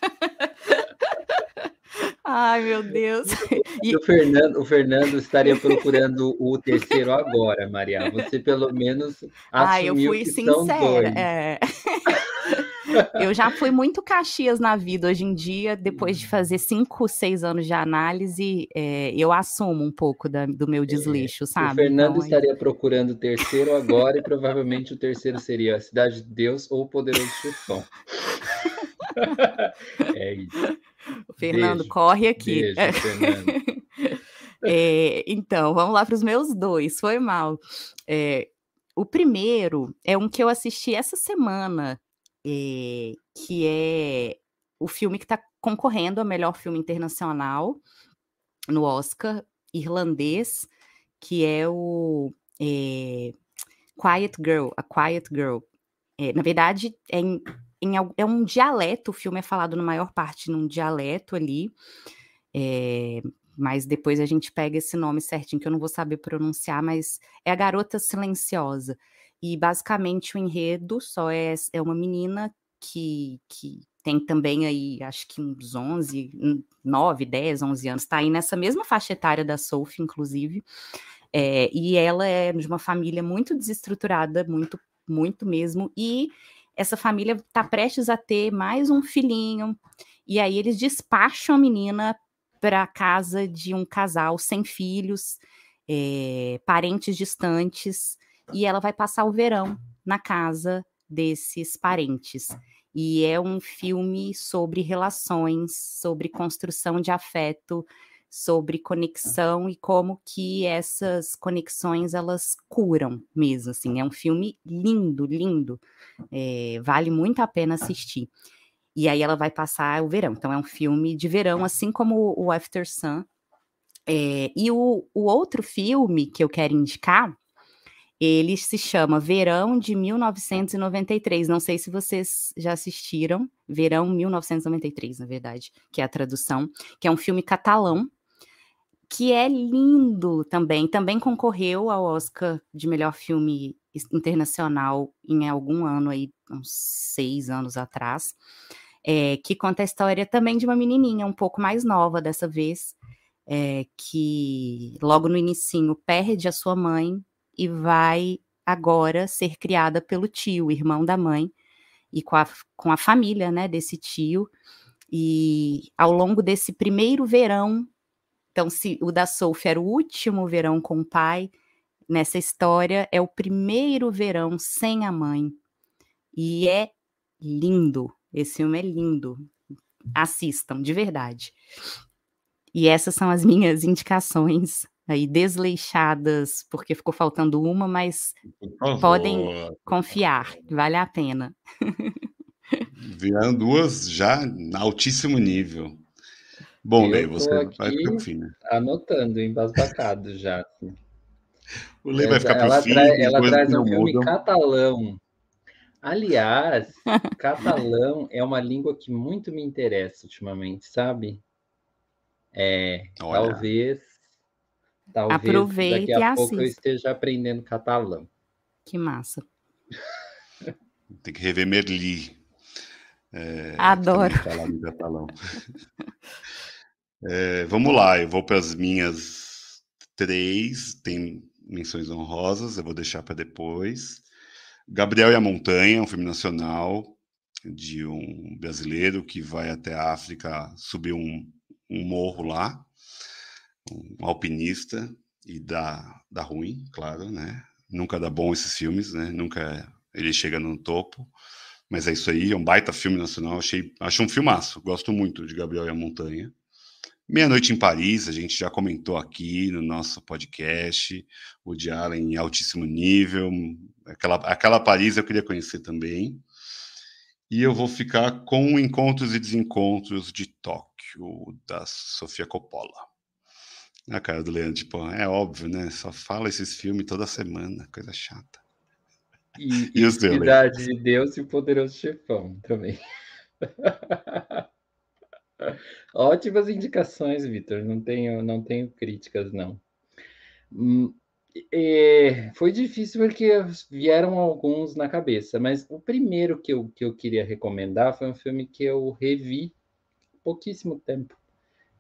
Ai, meu Deus. E... O, Fernando, o Fernando estaria procurando o terceiro agora, Maria. Você pelo menos assumiu Ai, eu fui que sincera. É. Eu já fui muito Caxias na vida. Hoje em dia, depois de fazer cinco, seis anos de análise, é, eu assumo um pouco da, do meu é, desleixo, é, sabe? O Fernando então, estaria procurando o terceiro agora e provavelmente o terceiro seria a Cidade de Deus ou o Poderoso Chefão. é isso. O Fernando, beijo, corre aqui. Beijo, é. Fernando. É, então, vamos lá para os meus dois. Foi mal. É, o primeiro é um que eu assisti essa semana, é, que é o filme que está concorrendo a melhor filme internacional no Oscar irlandês, que é o é, Quiet Girl, A Quiet Girl. É, na verdade, é, em, em, é um dialeto, o filme é falado na maior parte num dialeto ali, é, mas depois a gente pega esse nome certinho, que eu não vou saber pronunciar, mas é a Garota Silenciosa. E basicamente o enredo só é, é uma menina que, que tem também aí, acho que uns 11, 9, 10, 11 anos, está aí nessa mesma faixa etária da Sophie, inclusive, é, e ela é de uma família muito desestruturada, muito, muito mesmo, e essa família está prestes a ter mais um filhinho, e aí eles despacham a menina para a casa de um casal sem filhos, é, parentes distantes, e ela vai passar o verão na casa desses parentes. E é um filme sobre relações, sobre construção de afeto, sobre conexão e como que essas conexões elas curam mesmo, assim, é um filme lindo, lindo, é, vale muito a pena assistir. E aí ela vai passar o verão, então é um filme de verão, assim como o After Sun. É, e o, o outro filme que eu quero indicar ele se chama Verão de 1993. Não sei se vocês já assistiram. Verão 1993, na verdade, que é a tradução, que é um filme catalão, que é lindo também. Também concorreu ao Oscar de melhor filme internacional em algum ano aí, uns seis anos atrás. É, que conta a história também de uma menininha um pouco mais nova dessa vez, é, que logo no inicinho perde a sua mãe e vai agora ser criada pelo tio, irmão da mãe, e com a, com a família né, desse tio. E ao longo desse primeiro verão, então, se o da Sophie era o último verão com o pai, nessa história é o primeiro verão sem a mãe. E é lindo. Esse filme é lindo. Assistam, de verdade. E essas são as minhas indicações aí desleixadas, porque ficou faltando uma, mas podem confiar, vale a pena. Vieram duas já altíssimo nível. Bom, Lei, você vai ficar pro fim, né? Anotando, embasbacado já. O Lei vai ficar pro ela fim. Trai, ela traz um filme mudam. catalão. Aliás, catalão é uma língua que muito me interessa ultimamente, sabe? É, Olha. talvez Talvez Aproveite daqui a e pouco assista. eu esteja aprendendo catalão. Que massa. Tem que rever Merli. É, Adoro. catalão. É, vamos lá, eu vou para as minhas três. Tem menções honrosas, eu vou deixar para depois. Gabriel e a Montanha, um filme nacional de um brasileiro que vai até a África subir um, um morro lá um alpinista e dá, dá ruim, claro, né? Nunca dá bom esses filmes, né? Nunca ele chega no topo. Mas é isso aí, é um baita filme nacional. Achei, acho um filmaço. Gosto muito de Gabriel e a Montanha. Meia-Noite em Paris, a gente já comentou aqui no nosso podcast. O de Allen em altíssimo nível. Aquela, aquela Paris eu queria conhecer também. E eu vou ficar com Encontros e Desencontros de Tóquio, da Sofia Coppola. A cara do Leandro, tipo, é óbvio, né? Só fala esses filmes toda semana, coisa chata. E, e, e Cidade de Deus e o Poderoso Chefão também. Ótimas indicações, Vitor. Não tenho, não tenho críticas, não. Hum, é, foi difícil porque vieram alguns na cabeça, mas o primeiro que eu, que eu queria recomendar foi um filme que eu revi pouquíssimo tempo,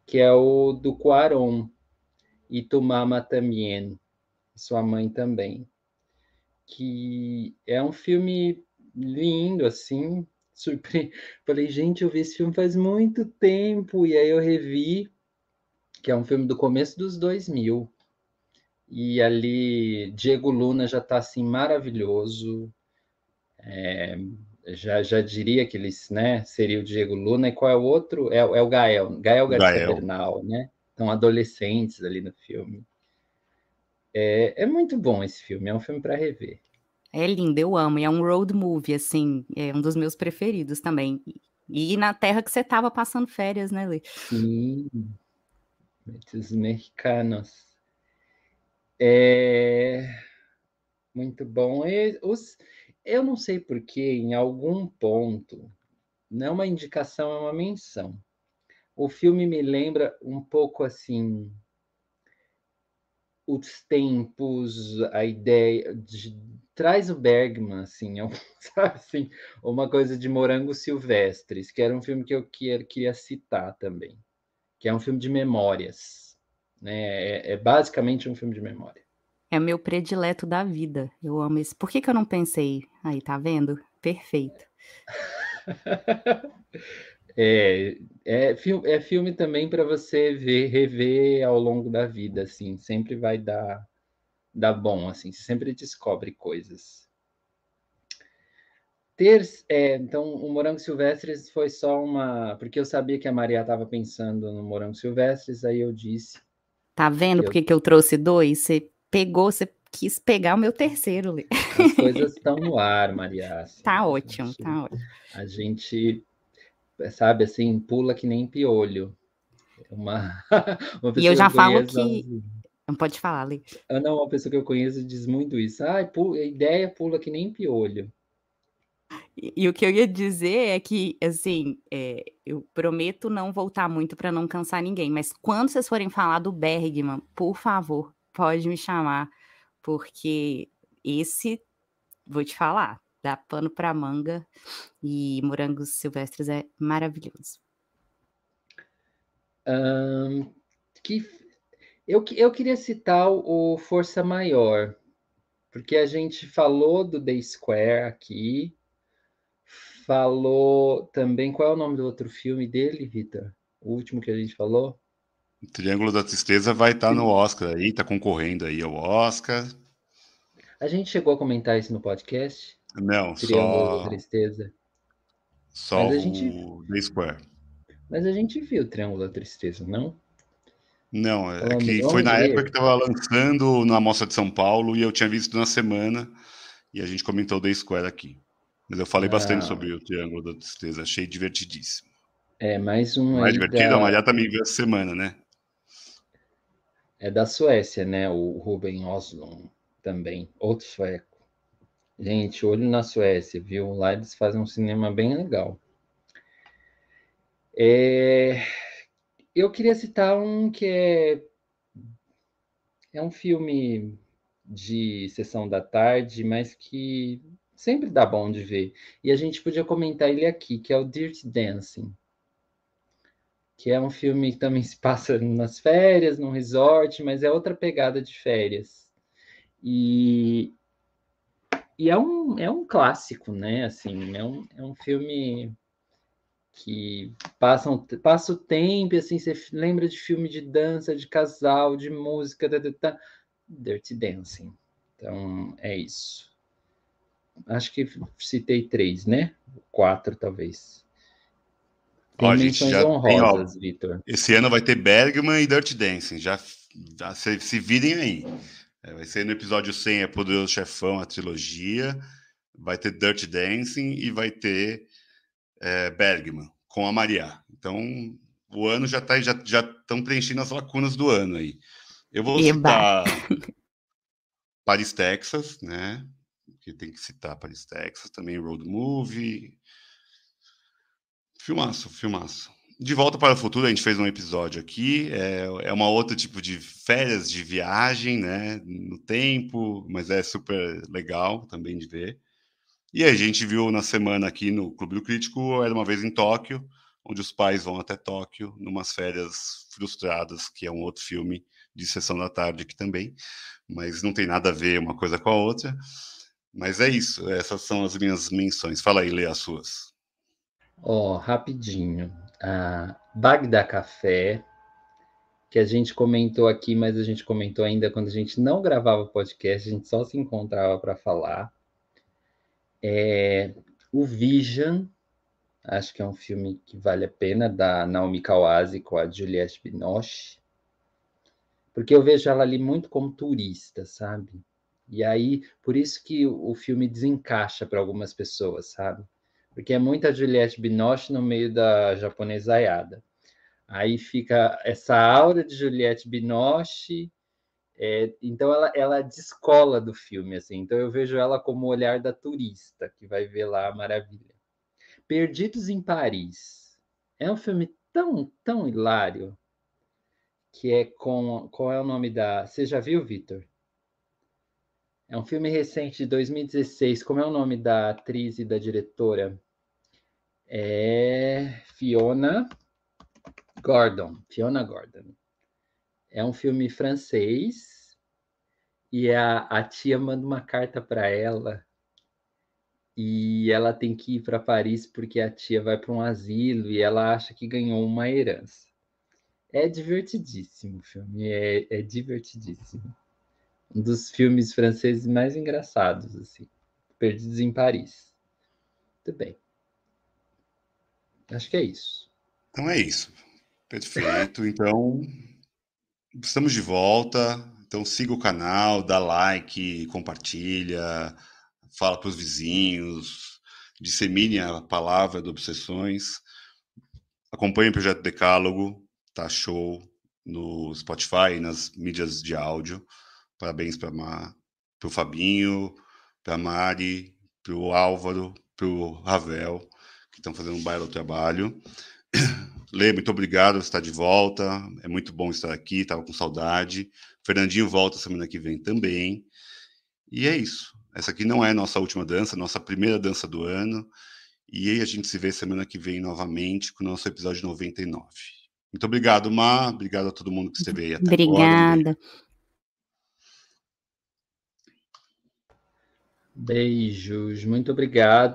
que é o do Quaron, e tu também, sua mãe também, que é um filme lindo, assim, surpre... Falei, gente, eu vi esse filme faz muito tempo, e aí eu revi, que é um filme do começo dos 2000, e ali Diego Luna já está assim maravilhoso, é, já, já diria que ele né, seria o Diego Luna, e qual é o outro? É, é o Gael, Gael Garcia Gael. Bernal, né? São adolescentes ali no filme. É, é muito bom esse filme, é um filme para rever. É lindo, eu amo. E é um road movie, assim, é um dos meus preferidos também. E na terra que você estava passando férias, né, Lê? Sim. Os mexicanos. É... Muito bom. E os, eu não sei porque, em algum ponto, não é uma indicação, é uma menção. O filme me lembra um pouco assim os tempos, a ideia de, traz o Bergman, assim, é um, sabe, assim, uma coisa de Morangos Silvestres, que era um filme que eu queria, queria citar também, que é um filme de memórias, né? É, é basicamente um filme de memória. É meu predileto da vida. Eu amo esse. Por que, que eu não pensei? Aí, tá vendo? Perfeito. é, é, filme, é filme também para você ver, rever ao longo da vida, assim. Sempre vai dar, dar bom, assim. Sempre descobre coisas. Ter, é, então, o Morango Silvestres foi só uma... Porque eu sabia que a Maria estava pensando no Morango Silvestres, aí eu disse... Tá vendo por que eu trouxe dois? Você pegou, você quis pegar o meu terceiro. As coisas estão no ar, Maria. Assim, tá ótimo, gente, tá ótimo. A gente, sabe, assim, pula que nem piolho. Uma, uma e eu já falo que. Não pode falar, Lê. Ah, não, uma pessoa que eu conheço diz muito isso. Ah, a ideia pula que nem piolho. E, e, o que eu ia dizer é que, assim, é, eu prometo não voltar muito para não cansar ninguém, mas quando vocês forem falar do Bergman, por favor, pode me chamar, porque esse, vou te falar, dá pano para manga e morangos silvestres é maravilhoso. Um, que, eu, eu queria citar o Força Maior, porque a gente falou do The Square aqui, falou também. Qual é o nome do outro filme dele, Vitor? O último que a gente falou? O Triângulo da Tristeza vai estar tá no Oscar aí, está concorrendo aí ao Oscar. A gente chegou a comentar isso no podcast? Não, Triângulo só. Tristeza. Só Mas a gente... o The Square. Mas a gente viu o Triângulo da Tristeza, não? Não, é que foi na época que estava lançando na Mostra de São Paulo e eu tinha visto na semana e a gente comentou o The Square aqui. Mas eu falei ah. bastante sobre o Triângulo da Tristeza, achei divertidíssimo. É, mais um. Mais divertido, da... a Maria também viu essa semana, né? É da Suécia, né? O Ruben Oslund também, outro sueco. Gente, olho na Suécia, viu? Lá eles fazem um cinema bem legal. É... Eu queria citar um que é é um filme de sessão da tarde, mas que sempre dá bom de ver. E a gente podia comentar ele aqui, que é o Dirty Dancing que é um filme que também se passa nas férias, num resort, mas é outra pegada de férias. E, e é, um, é um clássico, né? Assim, é um, é um filme que passa, um, passa o tempo, assim, você lembra de filme de dança, de casal, de música, tá, tá, tá. Dirty Dancing. Então, é isso. Acho que citei três, né? Quatro, talvez. Tem ó, gente já honrosas, Vitor. Esse ano vai ter Bergman e Dirty Dancing. Já, já se, se virem aí. É, vai ser no episódio 100 é Poderoso Chefão, a trilogia. Vai ter Dirty Dancing e vai ter é, Bergman com a Maria. Então, o ano já já já estão preenchendo as lacunas do ano aí. Eu vou Eba. citar Paris, Texas, né? Que tem que citar Paris, Texas, também Road Movie, Filmaço, filmaço. De Volta para o Futuro, a gente fez um episódio aqui. É, é uma outra tipo de férias de viagem, né? No tempo, mas é super legal também de ver. E a gente viu na semana aqui no Clube do Crítico, era uma vez em Tóquio, onde os pais vão até Tóquio, numas férias frustradas, que é um outro filme de sessão da tarde aqui também, mas não tem nada a ver uma coisa com a outra. Mas é isso, essas são as minhas menções. Fala aí, lê as suas. Ó, rapidinho. A Bagdá Café, que a gente comentou aqui, mas a gente comentou ainda quando a gente não gravava podcast, a gente só se encontrava para falar. É, o Vision, acho que é um filme que vale a pena, da Naomi Kawase com a Juliette Binoche, porque eu vejo ela ali muito como turista, sabe? E aí, por isso que o filme desencaixa para algumas pessoas, sabe? Porque é muita Juliette Binoche no meio da japonesaiada. Aí fica essa aura de Juliette Binoche É, então ela, ela descola do filme, assim. Então eu vejo ela como o olhar da turista que vai ver lá a maravilha. Perdidos em Paris. É um filme tão, tão hilário que é com. Qual é o nome da. Você já viu, Vitor? É um filme recente de 2016. Como é o nome da atriz e da diretora? É Fiona Gordon. Fiona Gordon. É um filme francês e a, a tia manda uma carta para ela e ela tem que ir para Paris porque a tia vai para um asilo e ela acha que ganhou uma herança. É divertidíssimo o filme, é, é divertidíssimo. Um dos filmes franceses mais engraçados, assim. Perdidos em Paris. Muito bem. Acho que é isso. Então é isso. Perfeito. Então, Estamos de volta, então siga o canal, dá like, compartilha, fala para os vizinhos, dissemine a palavra do Obsessões. Acompanhe o Projeto Decálogo, tá show no Spotify e nas mídias de áudio. Parabéns para o Fabinho, para a Mari, para o Álvaro, para o Ravel, que estão fazendo um baile trabalho. Lê, muito obrigado por estar de volta. É muito bom estar aqui, estava com saudade. Fernandinho volta semana que vem também. E é isso. Essa aqui não é nossa última dança, nossa primeira dança do ano. E aí a gente se vê semana que vem novamente com o nosso episódio 99. Muito obrigado, Má. Obrigado a todo mundo que esteve aí até Obrigada. Agora. Beijos, muito obrigado.